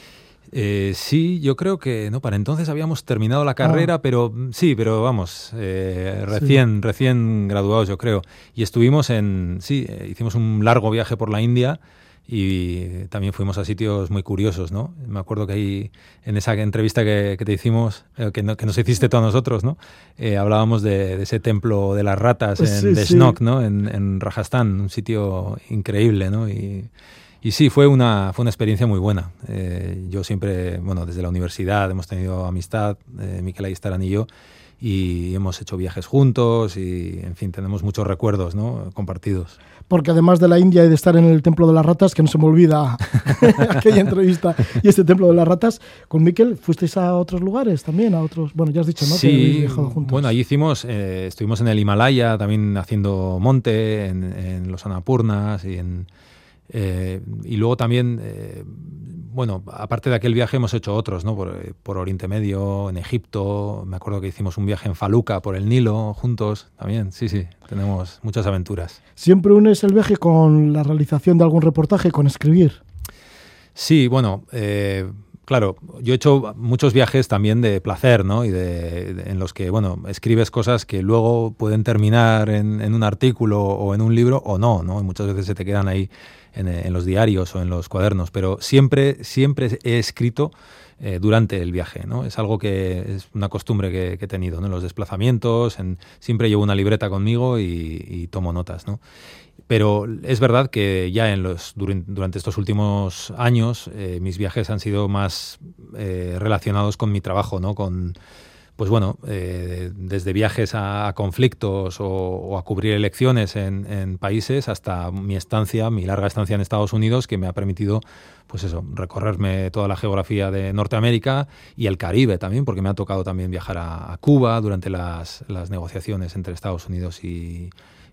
Eh, sí, yo creo que no. Para entonces habíamos terminado la carrera, Ah. pero mm, sí, pero vamos, eh, recién, recién graduados, yo creo. Y estuvimos en, sí, hicimos un largo viaje por la India y también fuimos a sitios muy curiosos, ¿no? Me acuerdo que ahí, en esa entrevista que, que te hicimos, eh, que, no- que nos hiciste tú a nosotros, ¿no? Eh, hablábamos de, de ese templo de las ratas en Sí, sí. Deshnok, ¿no? En, en Rajasthan, un sitio increíble, ¿no? Y, y sí, fue una, fue una experiencia muy buena. Eh, yo siempre, bueno, desde la universidad hemos tenido amistad, eh, Miquel Ayestarán y yo, y hemos hecho viajes juntos y, en fin, tenemos muchos recuerdos ¿no? compartidos. Porque además de la India y de estar en el Templo de las Ratas, que no se me olvida aquella entrevista y este Templo de las Ratas, con Miquel, ¿fuisteis a otros lugares también? A otros, bueno, ya has dicho, ¿no? Sí, juntos. bueno, allí hicimos, eh, estuvimos en el Himalaya también haciendo monte, en, en los Annapurnas y en... eh, y luego también, eh, bueno, aparte de aquel viaje hemos hecho otros, ¿no? Por, por Oriente Medio, en Egipto, me acuerdo que hicimos un viaje en Faluca por el Nilo juntos también, sí, sí, tenemos muchas aventuras. ¿Siempre unes el viaje con la realización de algún reportaje, con escribir? Sí, bueno, eh, claro, yo he hecho muchos viajes también de placer, ¿no? Y de, en los que, bueno, escribes cosas que luego pueden terminar en, en un artículo o en un libro o no, ¿no? Y muchas veces se te quedan ahí en, en los diarios o en los cuadernos, pero siempre, siempre he escrito eh, durante el viaje, ¿no? Es algo que es una costumbre que, que he tenido, ¿no? En los desplazamientos, en- siempre llevo una libreta conmigo y, y tomo notas, ¿no? Pero es verdad que ya en los, durante estos últimos años eh, mis viajes han sido más eh, relacionados con mi trabajo, ¿no? Con, pues bueno, eh, desde viajes a, conflictos o, a cubrir elecciones en, en países hasta mi estancia, mi larga estancia en Estados Unidos, que me ha permitido, pues eso, recorrerme toda la geografía de Norteamérica y el Caribe también, porque me ha tocado también viajar a, a Cuba durante las, las negociaciones entre Estados Unidos y,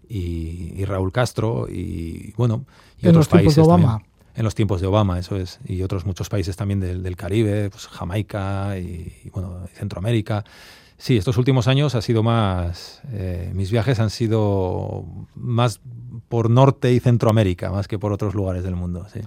y, y Raúl Castro y bueno, y En otros los tiempos países de Obama. también. En los tiempos de Obama, eso es. Y otros muchos países también del, del Caribe, pues Jamaica y, y, bueno, Centroamérica. Sí, estos últimos años ha sido más. eh, mis viajes han sido más por Norte y Centroamérica, más que por otros lugares del mundo. Sí.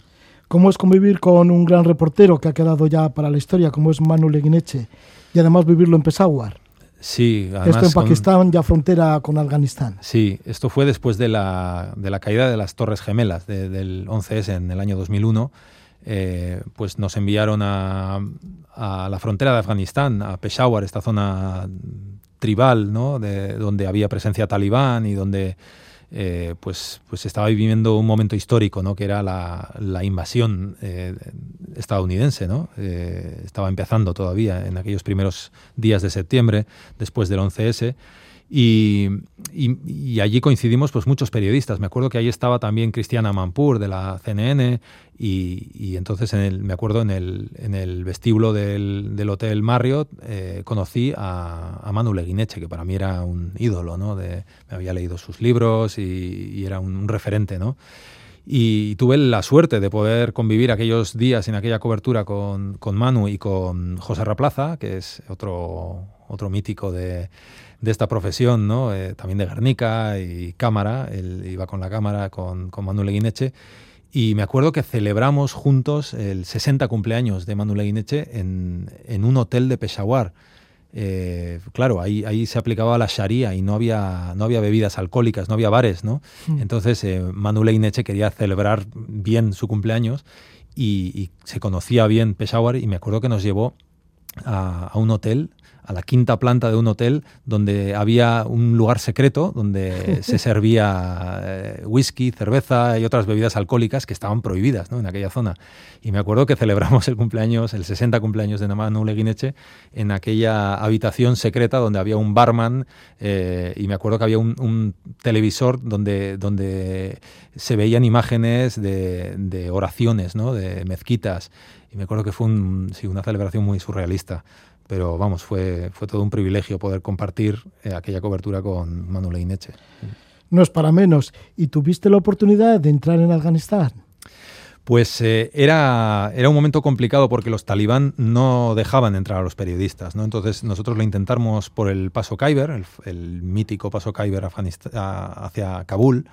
¿Cómo es convivir con un gran reportero que ha quedado ya para la historia, como es Manu Leguineche, y además vivirlo en Peshawar? Sí, Esto en con- Pakistán, ya frontera con Afganistán. Sí, esto fue después de la, de la caída de las Torres Gemelas de- del 11S en el año 2001. Eh, pues nos enviaron a, a la frontera de Afganistán, a Peshawar, esta zona tribal, ¿no? de, donde había presencia talibán y donde eh, pues, pues estaba viviendo un momento histórico, ¿no? que era la, la invasión eh, estadounidense. ¿no? Eh, estaba empezando todavía en aquellos primeros días de septiembre, después del 11S. Y, y- y allí coincidimos pues muchos periodistas. Me acuerdo que ahí estaba también Cristiana Mampur de la CNN y, y entonces en el, me acuerdo en el, en el vestíbulo del, del Hotel Marriott eh, conocí a, a Manu Leguineche, que para mí era un ídolo, ¿no? De, me había leído sus libros y, era un, un referente, ¿no? Y tuve la suerte de poder convivir aquellos días en aquella cobertura con, con Manu y con José Raplaza, que es otro, otro mítico de, de esta profesión, ¿no? Eh, también de Guernica y cámara. Él iba con la cámara con, con Manu Leguineche. Y me acuerdo que celebramos juntos el 60 cumpleaños de Manu Leguineche en, en un hotel de Peshawar. Eh, claro, ahí, ahí se aplicaba la Sharia y no había, no había bebidas alcohólicas, no había bares, ¿no? Entonces eh, Manu Leguineche quería celebrar bien su cumpleaños y, y se conocía bien Peshawar y me acuerdo que nos llevó a, a un hotel, a la quinta planta de un hotel, donde había un lugar secreto donde se servía eh, whisky, cerveza y otras bebidas alcohólicas que estaban prohibidas ¿no? en aquella zona. Y me acuerdo que celebramos el cumpleaños, el 60 cumpleaños de Manu Leguineche, en aquella habitación secreta donde había un barman eh, y me acuerdo que había un, un televisor donde, donde se veían imágenes de, de oraciones, ¿no? de mezquitas. Y me acuerdo que fue un- sí, una celebración muy surrealista. Pero vamos, fue, fue todo un privilegio poder compartir eh, aquella cobertura con Manu Leguineche. No es para menos. ¿Y tuviste la oportunidad de entrar en Afganistán? Pues eh, era, era un momento complicado porque los talibán no dejaban entrar a los periodistas. ¿no? Entonces nosotros lo intentamos por el paso Khyber, el, el mítico paso Khyber hacia Kabul.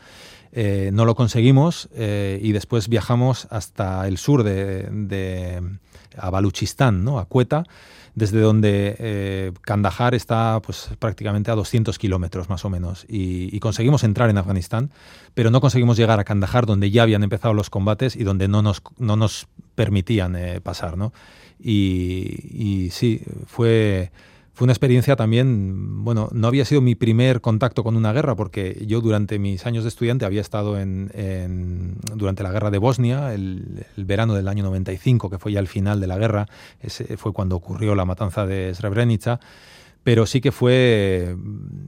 Eh, no lo conseguimos y después viajamos hasta el sur de, de- a Baluchistán, ¿no? a Quetta, desde donde eh, Kandahar está pues, prácticamente a 200 kilómetros más o menos. Y, conseguimos entrar en Afganistán, pero no conseguimos llegar a Kandahar, donde ya habían empezado los combates y donde no nos, no nos permitían eh, pasar. ¿no? Y sí, fue, fue una experiencia también, bueno, no había sido mi primer contacto con una guerra, porque yo durante mis años de estudiante había estado en, durante la guerra de Bosnia, el, verano del año 95, que fue ya el final de la guerra, fue cuando ocurrió la matanza de Srebrenica, pero sí que fue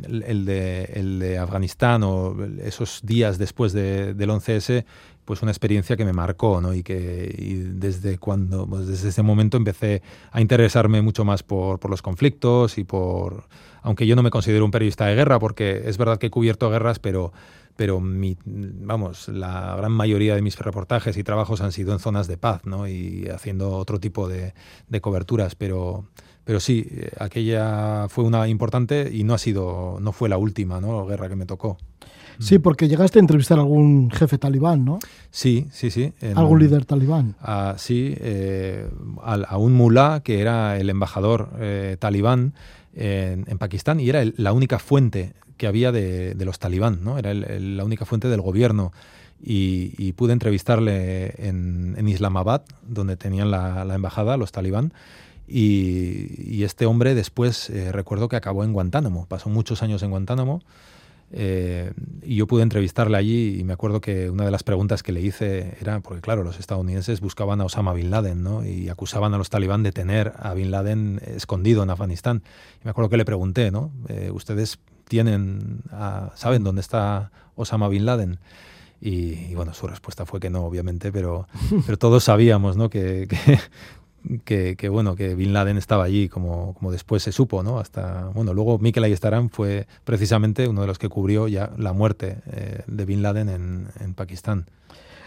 el, el de, el de Afganistán o esos días después de- del 11S, pues una experiencia que me marcó, ¿no? Y que desde cuando, pues desde ese momento empecé a interesarme mucho más por, por los conflictos y por, aunque yo no me considero un periodista de guerra, porque es verdad que he cubierto guerras, pero pero mi, vamos, la gran mayoría de mis reportajes y trabajos han sido en zonas de paz, ¿no? Y haciendo otro tipo de, de coberturas, pero pero sí, eh, aquella fue una importante y no ha sido, no fue la última, ¿no? Guerra que me tocó. Sí, porque llegaste a entrevistar a algún jefe talibán, ¿no? Sí, sí, sí. Algún líder talibán. a, sí, eh, al- a, un mulá que era el embajador eh, talibán en, en Pakistán y era el- la única fuente que había de, de los talibán, ¿no? Era el- el- la única fuente del gobierno. Y, y pude entrevistarle en, en Islamabad, donde tenían la, la embajada, los talibán. Y, este hombre después, eh, recuerdo que acabó en Guantánamo, pasó muchos años en Guantánamo. Eh, y yo pude entrevistarle allí y me acuerdo que una de las preguntas que le hice era, porque claro, los estadounidenses buscaban a Osama Bin Laden ¿no? y acusaban a los talibán de tener a Bin Laden escondido en Afganistán. Y me acuerdo que le pregunté, ¿no? Eh, ¿Ustedes tienen, a- saben dónde está Osama Bin Laden? Y, bueno, su respuesta fue que no, obviamente, pero, pero todos sabíamos ¿no? que, que, bueno, que Bin Laden estaba allí, como, como después se supo, ¿no? Hasta, bueno, luego Mikel Ayestarán fue precisamente uno de los que cubrió ya la muerte eh, de Bin Laden en, en Pakistán.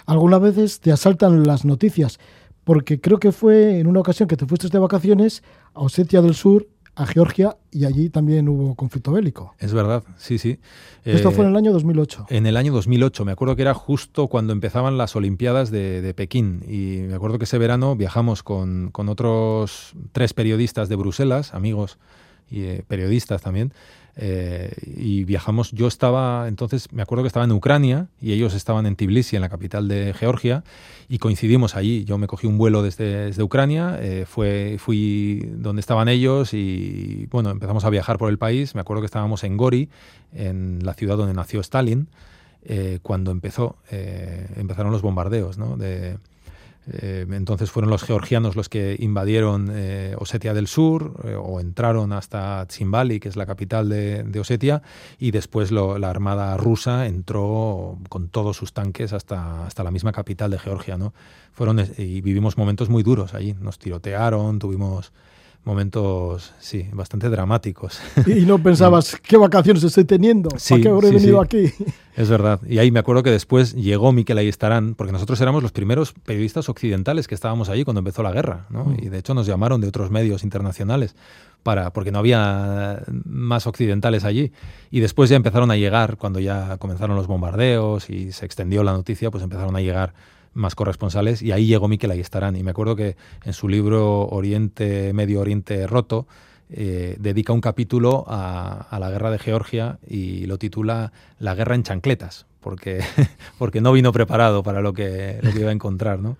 Algunas veces te asaltan las noticias, porque creo que fue en una ocasión que te fuiste de vacaciones a Osetia del Sur, a Georgia, y allí también hubo conflicto bélico. Es verdad, sí, sí. Esto Eh, fue en el año 2008. En el año 2008, me acuerdo que era justo cuando empezaban las Olimpiadas de, de Pekín y me acuerdo que ese verano viajamos con, con otros tres periodistas de Bruselas, amigos y eh, periodistas también, eh, y viajamos, yo estaba, entonces me acuerdo que estaba en Ucrania y ellos estaban en Tbilisi, en la capital de Georgia, y coincidimos allí. Yo me cogí un vuelo desde, Ucrania, eh, fue, fui donde estaban ellos y bueno, empezamos a viajar por el país. Me acuerdo que estábamos en Gori, en la ciudad donde nació Stalin, eh, cuando empezó, empezaron los bombardeos, ¿no? Eh, entonces fueron los georgianos los que invadieron eh, Osetia del Sur eh, o entraron hasta Tsimbali, que es la capital de, Osetia, y después la armada rusa entró con todos sus tanques hasta, hasta la misma capital de Georgia. ¿no? Fueron, y vivimos momentos muy duros allí. Nos tirotearon, tuvimos momentos, sí, bastante dramáticos. Y no pensabas, ¿qué vacaciones estoy teniendo? Sí, ¿Para qué habré sí, venido sí. aquí? Es verdad. Y ahí me acuerdo que después llegó Miquel Ayestarán, porque nosotros éramos los primeros periodistas occidentales que estábamos allí cuando empezó la guerra, ¿no? Mm. Y de hecho nos llamaron de otros medios internacionales para porque no había más occidentales allí. Y después ya empezaron a llegar, cuando ya comenzaron los bombardeos y se extendió la noticia, pues empezaron a llegar más corresponsales y ahí llegó Miquel Ayestarán. Y me acuerdo que en su libro Oriente, Medio Oriente Roto, eh, dedica un capítulo a, la guerra de Georgia y lo titula La guerra en chancletas, porque, porque no vino preparado para lo que, lo que iba a encontrar, ¿no?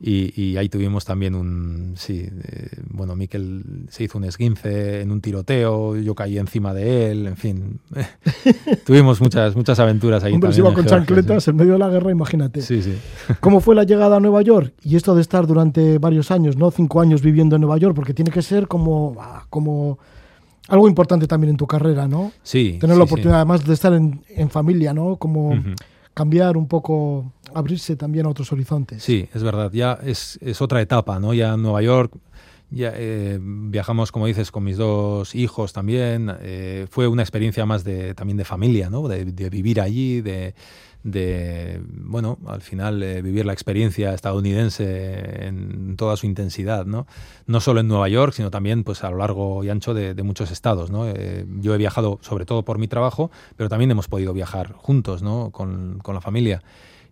Y, y ahí tuvimos también un, sí, eh, bueno, Miquel se hizo un esguince en un tiroteo, yo caí encima de él, en fin, tuvimos muchas, muchas aventuras ahí. Hombre, también iba con Georgia, chancletas en medio de la guerra, imagínate. Sí, sí. ¿Cómo fue la llegada a Nueva York? Y esto de estar durante varios años, ¿no? Cinco años viviendo en Nueva York, porque tiene que ser como, ah, como algo importante también en tu carrera, ¿no? Sí, Tener sí, la sí. oportunidad además de estar en, en familia, ¿no? Como cambiar un poco, abrirse también a otros horizontes. Sí, es verdad. Ya es, otra etapa, ¿no? Ya en Nueva York, Ya, eh, viajamos, como dices, con mis dos hijos también. Eh, fue una experiencia más de, también de familia, ¿no? de, de vivir allí, de, de, bueno, al final eh, vivir la experiencia estadounidense en toda su intensidad, ¿no? No solo en Nueva York, sino también pues a lo largo y ancho de, muchos estados, ¿no? Eh, yo he viajado sobre todo por mi trabajo, pero también hemos podido viajar juntos, ¿no? Con, la familia.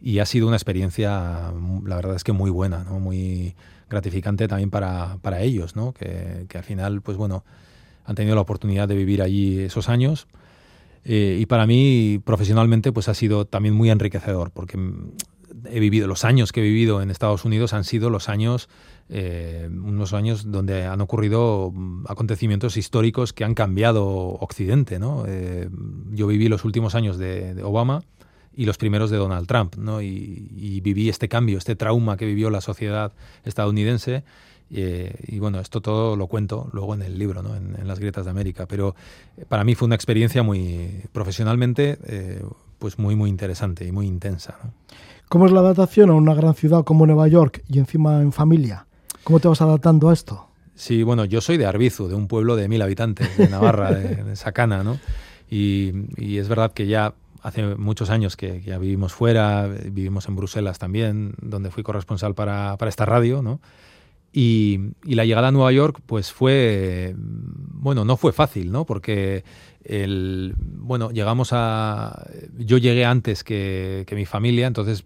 Y ha sido una experiencia, la verdad es que muy buena. Muy gratificante también para, para ellos, ¿no? Que, al final, pues bueno, han tenido la oportunidad de vivir allí esos años eh, y para mí, profesionalmente, pues ha sido también muy enriquecedor, porque he vivido, los años que he vivido en Estados Unidos han sido los años, eh, unos años donde han ocurrido acontecimientos históricos que han cambiado Occidente, ¿no? Eh, yo viví los últimos años de, Obama y los primeros de Donald Trump, ¿no? y, viví este cambio, este trauma que vivió la sociedad estadounidense eh, y bueno, esto todo lo cuento luego en el libro, ¿no? en, las grietas de América. Pero eh, para mí fue una experiencia muy profesionalmente, eh, pues muy, muy interesante y muy intensa. ¿Cómo es la adaptación a una gran ciudad como Nueva York y encima en familia? ¿Cómo te vas adaptando a esto? Sí, bueno, yo soy de Arbizu, de un pueblo de mil habitantes, de Navarra, de, Sacana, ¿no? Y, es verdad que ya hace muchos años que, ya vivimos fuera, vivimos en Bruselas también, donde fui corresponsal para, para esta radio, ¿no? Y, la llegada a Nueva York, pues fue, bueno, no fue fácil, ¿no? Porque el, bueno, llegamos a, yo llegué antes que, mi familia, entonces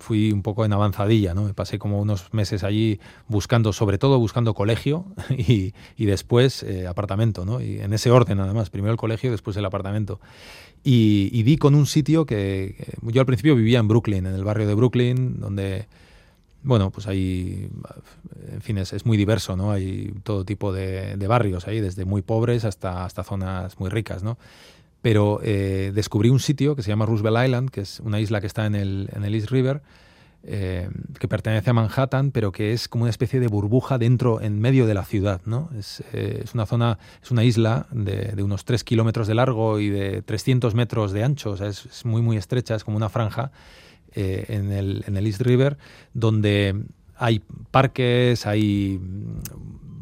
fui un poco en avanzadilla, ¿no? Me pasé como unos meses allí buscando, sobre todo buscando colegio y, después eh, apartamento, ¿no? Y en ese orden además, primero el colegio, después el apartamento. Y, y di con un sitio que, yo al principio vivía en Brooklyn, en el barrio de Brooklyn, donde bueno, pues hay, en fin, es, muy diverso, ¿no? Hay todo tipo de, barrios ahí, desde muy pobres hasta, hasta zonas muy ricas, ¿no? Pero eh, descubrí un sitio que se llama Roosevelt Island, que es una isla que está en el, en el East River, eh, que pertenece a Manhattan, pero que es como una especie de burbuja dentro, en medio de la ciudad, ¿no? Es, eh, una zona, es una isla de, unos 3 kilómetros de largo y de 300 metros de ancho, o sea, es, muy, muy estrecha, es como una franja, eh, en, el, en, el, East River, donde hay parques, hay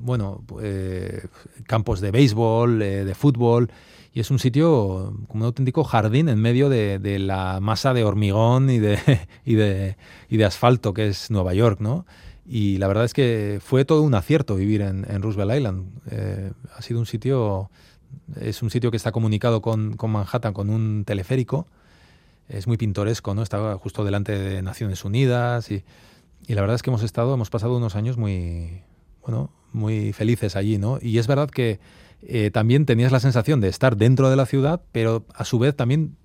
bueno, eh, campos de béisbol, de fútbol, y es un sitio como un auténtico jardín en medio de, la masa de hormigón y de, y de, y de asfalto que es Nueva York, ¿no? Y la verdad es que fue todo un acierto vivir en, Roosevelt Island. ha sido un sitio, es un sitio que está comunicado con, con Manhattan con un teleférico es muy pintoresco, ¿no? Estaba justo delante de Naciones Unidas y, la verdad es que hemos estado, hemos pasado unos años muy, bueno, muy felices allí, ¿no? Y es verdad que eh, también tenías la sensación de estar dentro de la ciudad, pero a su vez también,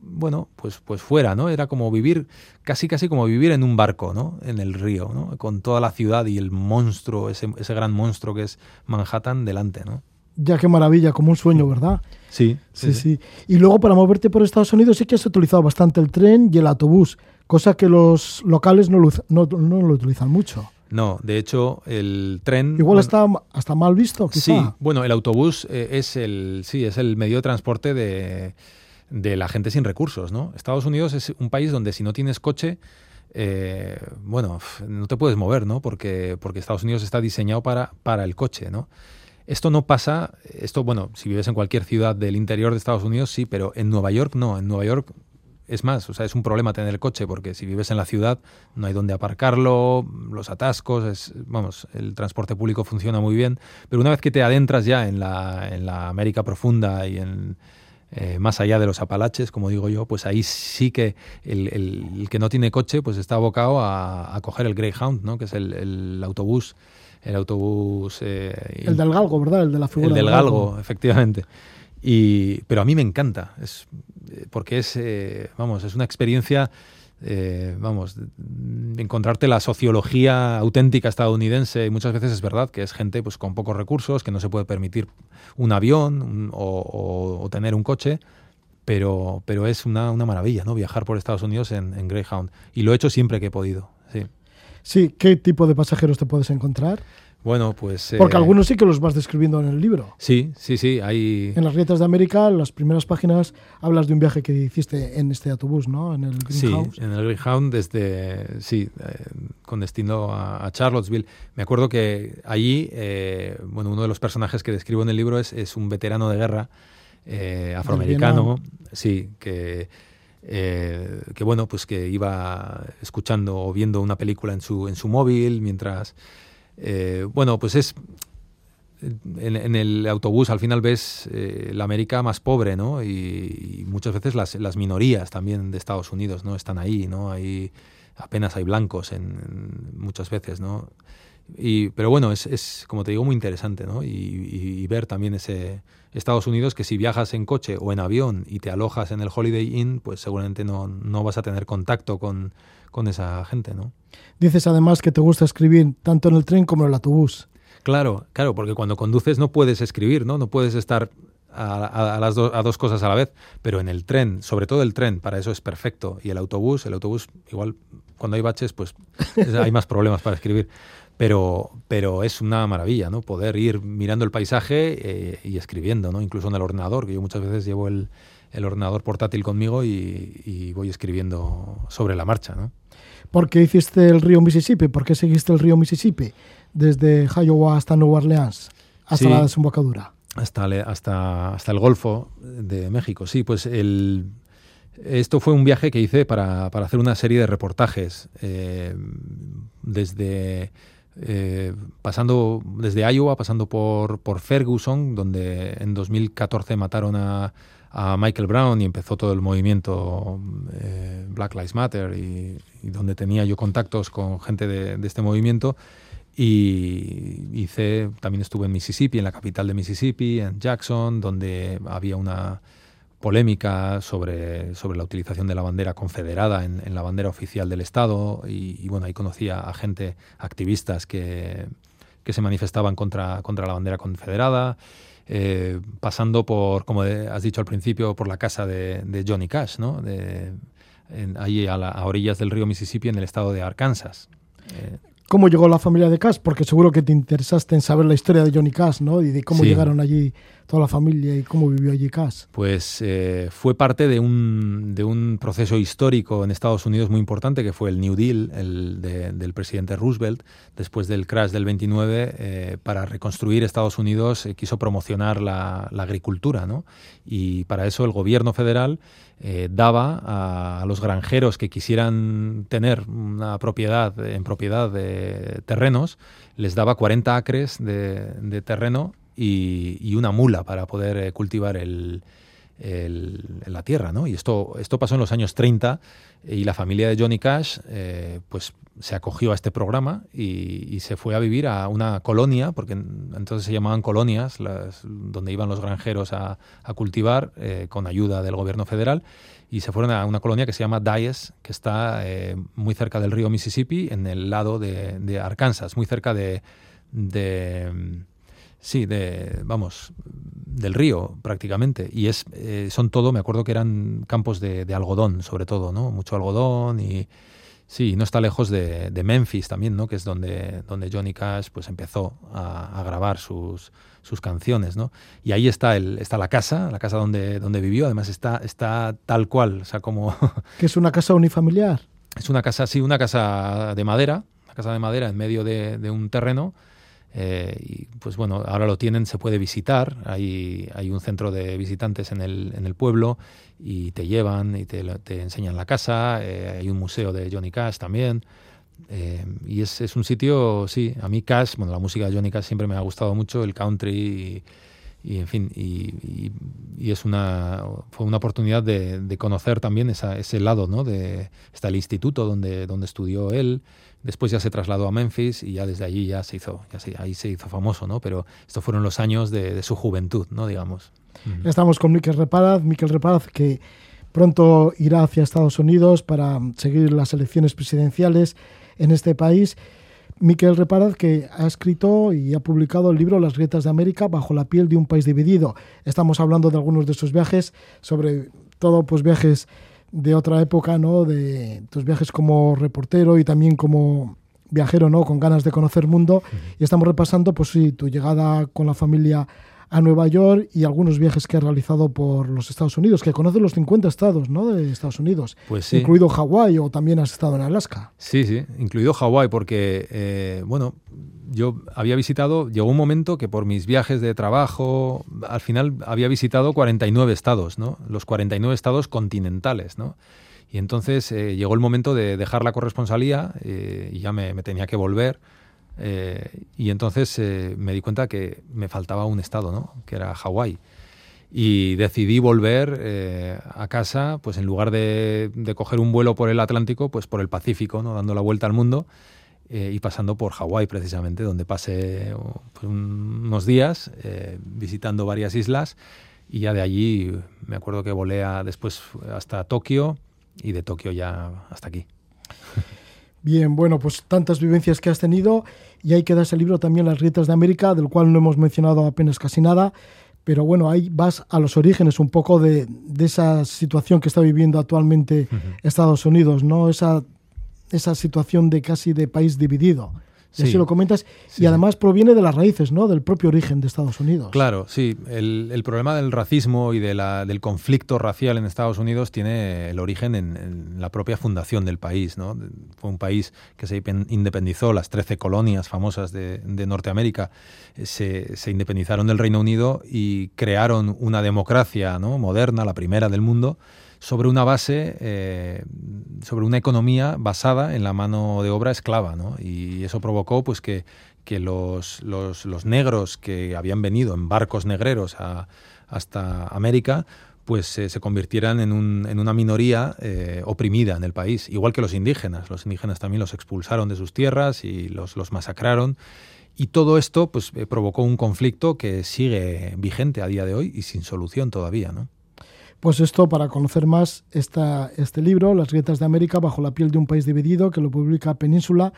bueno, pues, pues fuera, ¿no? Era como vivir, casi casi como vivir en un barco, ¿no? En el río, ¿no? Con toda la ciudad y el monstruo, ese, ese gran monstruo que es Manhattan delante, ¿no? Ya qué maravilla, como un sueño, ¿verdad? Sí, sí, sí. Y luego para moverte por Estados Unidos sí que has utilizado bastante el tren y el autobús, cosa que los locales no lo, no, lo utilizan mucho. No, de hecho, el tren. Igual está hasta mal visto, quizá. Sí, bueno, el autobús eh, es el, sí, es el medio de transporte de, de, la gente sin recursos, ¿no? Estados Unidos es un país donde si no tienes coche, eh, bueno, no te puedes mover, ¿no? Porque, porque Estados Unidos está diseñado para, para el coche, ¿no? Esto no pasa, esto, bueno, si vives en cualquier ciudad del interior de Estados Unidos, sí, pero en Nueva York no. En Nueva York es más, o sea, es un problema tener el coche porque si vives en la ciudad no hay dónde aparcarlo, los atascos, es, vamos, el transporte público funciona muy bien, pero una vez que te adentras ya en la, en la América profunda y en, eh, más allá de los Apalaches, como digo yo, pues ahí sí que el, que no tiene coche pues está abocado a, coger el Greyhound, ¿no? que es el autobús el autobús... Eh, el del Galgo, ¿verdad? El de la figura El del Galgo, efectivamente. Y, pero a mí me encanta, es, porque es, eh, vamos, es una experiencia, eh, vamos, encontrarte la sociología auténtica estadounidense y muchas veces es verdad que es gente pues con pocos recursos, que no se puede permitir un avión o, tener un coche, pero, pero es una, una, maravilla, ¿no? Viajar por Estados Unidos en, en Greyhound. Y lo he hecho siempre que he podido, sí. Sí, ¿qué tipo de pasajeros te puedes encontrar? Bueno, pues... Porque eh, algunos sí que los vas describiendo en el libro. Sí, sí, sí, hay... En las grietas de América, las primeras páginas, hablas de un viaje que hiciste en este autobús, ¿no? En el Sí, Greenhouse. en el Greyhound desde, sí, eh, con destino a, a Charlottesville. Me acuerdo que allí, eh, bueno, uno de los personajes que describo en el libro es, es un veterano de guerra eh, afroamericano, sí, que, eh, que bueno, pues que iba escuchando o viendo una película en su, en su móvil mientras, eh, bueno, pues es en, en el autobús al final ves eh, la América más pobre, ¿no? Y, y muchas veces las, las minorías también de Estados Unidos, ¿no? Están ahí, ¿no? Hay, apenas hay blancos en, en muchas veces, ¿no? Y, pero bueno, es, es, como te digo, muy interesante, ¿no? Y, y- y ver también ese Estados Unidos que si viajas en coche o en avión y te alojas en el Holiday Inn, pues seguramente no, no vas a tener contacto con, con esa gente, ¿no? Dices además que te gusta escribir tanto en el tren como en el autobús. Claro, claro, porque cuando conduces no puedes escribir, ¿no? No puedes estar a, a- a las do- a dos cosas a la vez, pero en el tren, sobre todo el tren, para eso es perfecto. Y el autobús, el autobús, igual cuando hay baches, pues es- hay más problemas para escribir. Pero, pero es una maravilla, ¿no? Poder ir mirando el paisaje eh, y escribiendo, ¿no? Incluso en el ordenador, que yo muchas veces llevo el, el ordenador portátil conmigo y, y voy escribiendo sobre la marcha, ¿no? ¿Por qué hiciste el río Mississippi? ¿Por qué seguiste el río Mississippi? Desde Iowa hasta Nueva Orleans, hasta Sí. la desembocadura. Hasta, hasta, hasta el Golfo de México, sí, pues el, esto fue un viaje que hice para, para hacer una serie de reportajes eh, desde eh, pasando desde Iowa, pasando por, por Ferguson, donde en 2014 mataron a, a Michael Brown y empezó todo el movimiento eh, Black Lives Matter y, donde tenía yo contactos con gente de, este movimiento. Y hice, también estuve en Mississippi, en la capital de Mississippi, en Jackson, donde había una polémica sobre, sobre la utilización de la bandera confederada en, la bandera oficial del Estado. Y, y, bueno, ahí conocía a gente, activistas que, que se manifestaban contra, contra la bandera confederada, eh, pasando por, como has dicho al principio, por la casa de, de Johnny Cash, ¿no? De, en- ahí a, la- a orillas del río Mississippi en el estado de Arkansas. Eh, ¿Cómo llegó la familia de Cash? Porque seguro que te interesaste en saber la historia de Johnny Cash, ¿no? Y de cómo Sí. llegaron allí toda la familia y cómo vivió allí Cash. Pues eh, fue parte de un, de un proceso histórico en Estados Unidos muy importante que fue el New Deal el de- del presidente Roosevelt. Después del crash del 29, eh, para reconstruir Estados Unidos eh, quiso promocionar la, la agricultura. ¿no? Y para eso el gobierno federal daba a, a los granjeros que quisieran tener una propiedad en propiedad de terrenos, les daba 40 acres de, de terreno y, y una mula para poder eh, cultivar el, el- la tierra, ¿no? Y esto, esto pasó en los años 30 y la familia de Johnny Cash eh, pues se acogió a este programa y, y se fue a vivir a una colonia, porque en- entonces se llamaban colonias, las- donde iban los granjeros a, a cultivar eh, con ayuda del gobierno federal y se fueron a una colonia que se llama Dyess, que está eh, muy cerca del río Mississippi, en el lado de, de Arkansas, muy cerca de, de, sí, de, vamos, del río prácticamente. Y es, eh, son todo, me acuerdo que eran campos de, de algodón, sobre todo, ¿no? Mucho algodón y sí, no está lejos de, de Memphis también, ¿no? Que es donde, donde Johnny Cash pues empezó a, a grabar sus, sus canciones, ¿no? Y ahí está el, está la casa, la casa donde, donde vivió, además está, está tal cual, o sea, como Que es una casa unifamiliar. es una casa, sí, una casa de madera, una casa de madera en medio de, de un terreno. Eh, y pues bueno, ahora lo tienen, se puede visitar. Hay, hay un centro de visitantes en el, en el pueblo y te llevan y te, te enseñan la casa. eh, hay un museo de Johnny Cash también. eh, y es, es un sitio, sí, a mí Cash, bueno, la música de Johnny Cash siempre me ha gustado mucho, el country y, en fin, y, y- y es una, fue una oportunidad de, de conocer también esa- ese lado, ¿no? De, está el instituto donde, donde estudió él, después ya se trasladó a Memphis y ya desde allí ya se hizo, ya se- ahí se hizo famoso, ¿no? Pero estos fueron los años de, de su juventud, ¿no? Digamos. Estamos con Miquel Reparaz, Miquel Reparaz que pronto irá hacia Estados Unidos para seguir las elecciones presidenciales en este país. Miquel Reparaz que ha escrito y ha publicado el libro Las grietas de América bajo la piel de un país dividido. Estamos hablando de algunos de sus viajes, sobre todo pues viajes de otra época, ¿no? De tus viajes como reportero y también como viajero, ¿no? Con ganas de conocer mundo. Y estamos repasando, pues sí, tu llegada con la familia a Nueva York y algunos viajes que has realizado por los Estados Unidos, que conoces los 50 estados ¿no? de Estados Unidos, Pues sí. incluido Hawái o también has estado en Alaska. Sí, sí, incluido Hawái, porque, eh, bueno, yo había visitado, llegó un momento que por mis viajes de trabajo, al final había visitado 49 estados, ¿no? Los 49 estados continentales, ¿no? Y entonces eh, llegó el momento de dejar la corresponsalía eh, y ya me, me tenía que volver. Eh, y entonces eh, me di cuenta que me faltaba un estado, ¿no? Que era Hawái. Y decidí volver eh, a casa, pues en lugar de, coger un vuelo por el Atlántico, pues por el Pacífico, ¿no? Dando la vuelta al mundo y pasando por Hawái precisamente, donde pasé pues, un- unos días visitando varias islas y ya de allí me acuerdo que volé después hasta Tokio y de Tokio ya hasta aquí. Bien, bueno, pues tantas vivencias que has tenido y ahí queda ese libro también, Las Grietas de América, del cual no hemos mencionado apenas casi nada, pero bueno, ahí vas a los orígenes un poco de, de esa situación que está viviendo actualmente Estados Unidos, ¿no? Esa, esa situación de casi de país dividido. Y así Sí. lo comentas. Sí, y además proviene de las raíces, ¿no? Del propio origen de Estados Unidos. Claro, sí. El, el problema del racismo y de la- del conflicto racial en Estados Unidos tiene el origen en, en la propia fundación del país. ¿no? Fue un país que se independizó, las 13 colonias famosas de, de Norteamérica eh, se, se independizaron del Reino Unido y crearon una democracia ¿no? moderna, la primera del mundo, sobre una base, eh, sobre una economía basada en la mano de obra esclava, ¿no? Y eso provocó pues que, que los, los, negros que habían venido en barcos negreros a- hasta América pues eh, se convirtieran en, un- en una minoría eh, oprimida en el país, igual que los indígenas. Los indígenas también los expulsaron de sus tierras y los, los masacraron. Y todo esto pues, provocó un conflicto que sigue vigente a día de hoy y sin solución todavía. ¿no? Pues esto, para conocer más esta, este libro, Las grietas de América bajo la piel de un país dividido, que lo publica Península.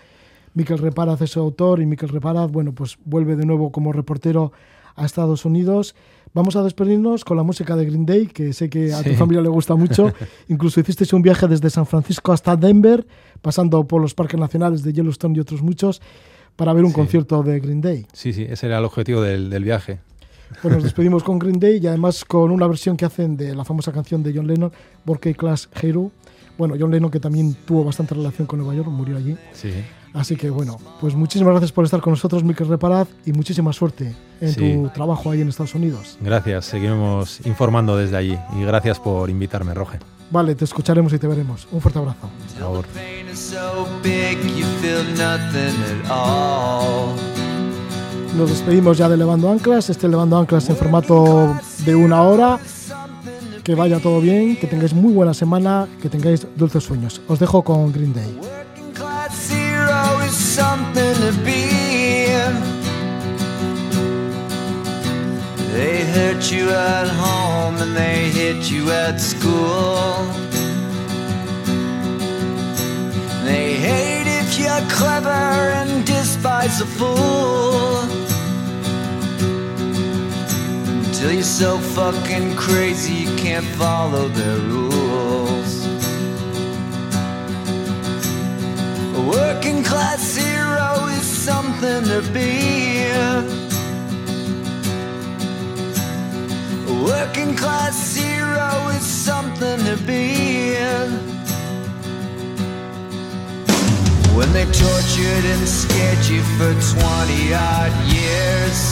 Miquel Reparaz es autor y Miquel Reparaz, bueno, pues vuelve de nuevo como reportero a Estados Unidos. Vamos a despedirnos con la música de Green Day, que sé que a tu familia le gusta mucho. Incluso hicisteis un viaje desde San Francisco hasta Denver, pasando por los parques nacionales de Yellowstone y otros muchos, para ver un Sí. concierto de Green Day. Sí, sí, ese era el objetivo del, del viaje. Pues nos despedimos con Green Day y además con una versión que hacen de la famosa canción de John Lennon, Borkey Class Hero. Bueno, John Lennon que también tuvo bastante relación con Nueva York, murió allí. Sí. Así que bueno, pues muchísimas gracias por estar con nosotros, Miquel Reparaz, y muchísima suerte en Sí. tu trabajo ahí en Estados Unidos. Gracias, seguimos informando desde allí y gracias por invitarme, Roge. Vale, te escucharemos y te veremos. Un fuerte abrazo. Por favor. Nos despedimos ya de Levando Anclas, este Levando Anclas en formato de una hora. Que vaya todo bien, que tengáis muy buena semana, que tengáis dulces sueños. Os dejo con Green Day. They hurt you at home and they hit you at school. They hate if you're clever and despise a fool. You're so fucking crazy you can't follow their rules. A working class hero is something to be. A working class hero is something to be. When they tortured and scared you for 20 odd years.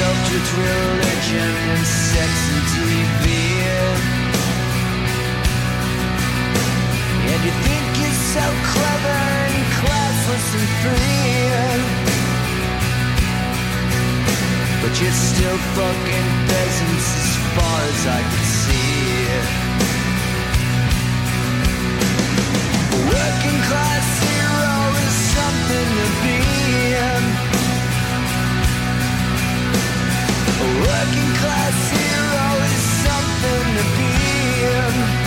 choked with religion and sex and TV. And you think you're so clever and classless and free. But you're still fucking peasants as far as I can see. Working class hero is something to be. A working class hero is something to be in.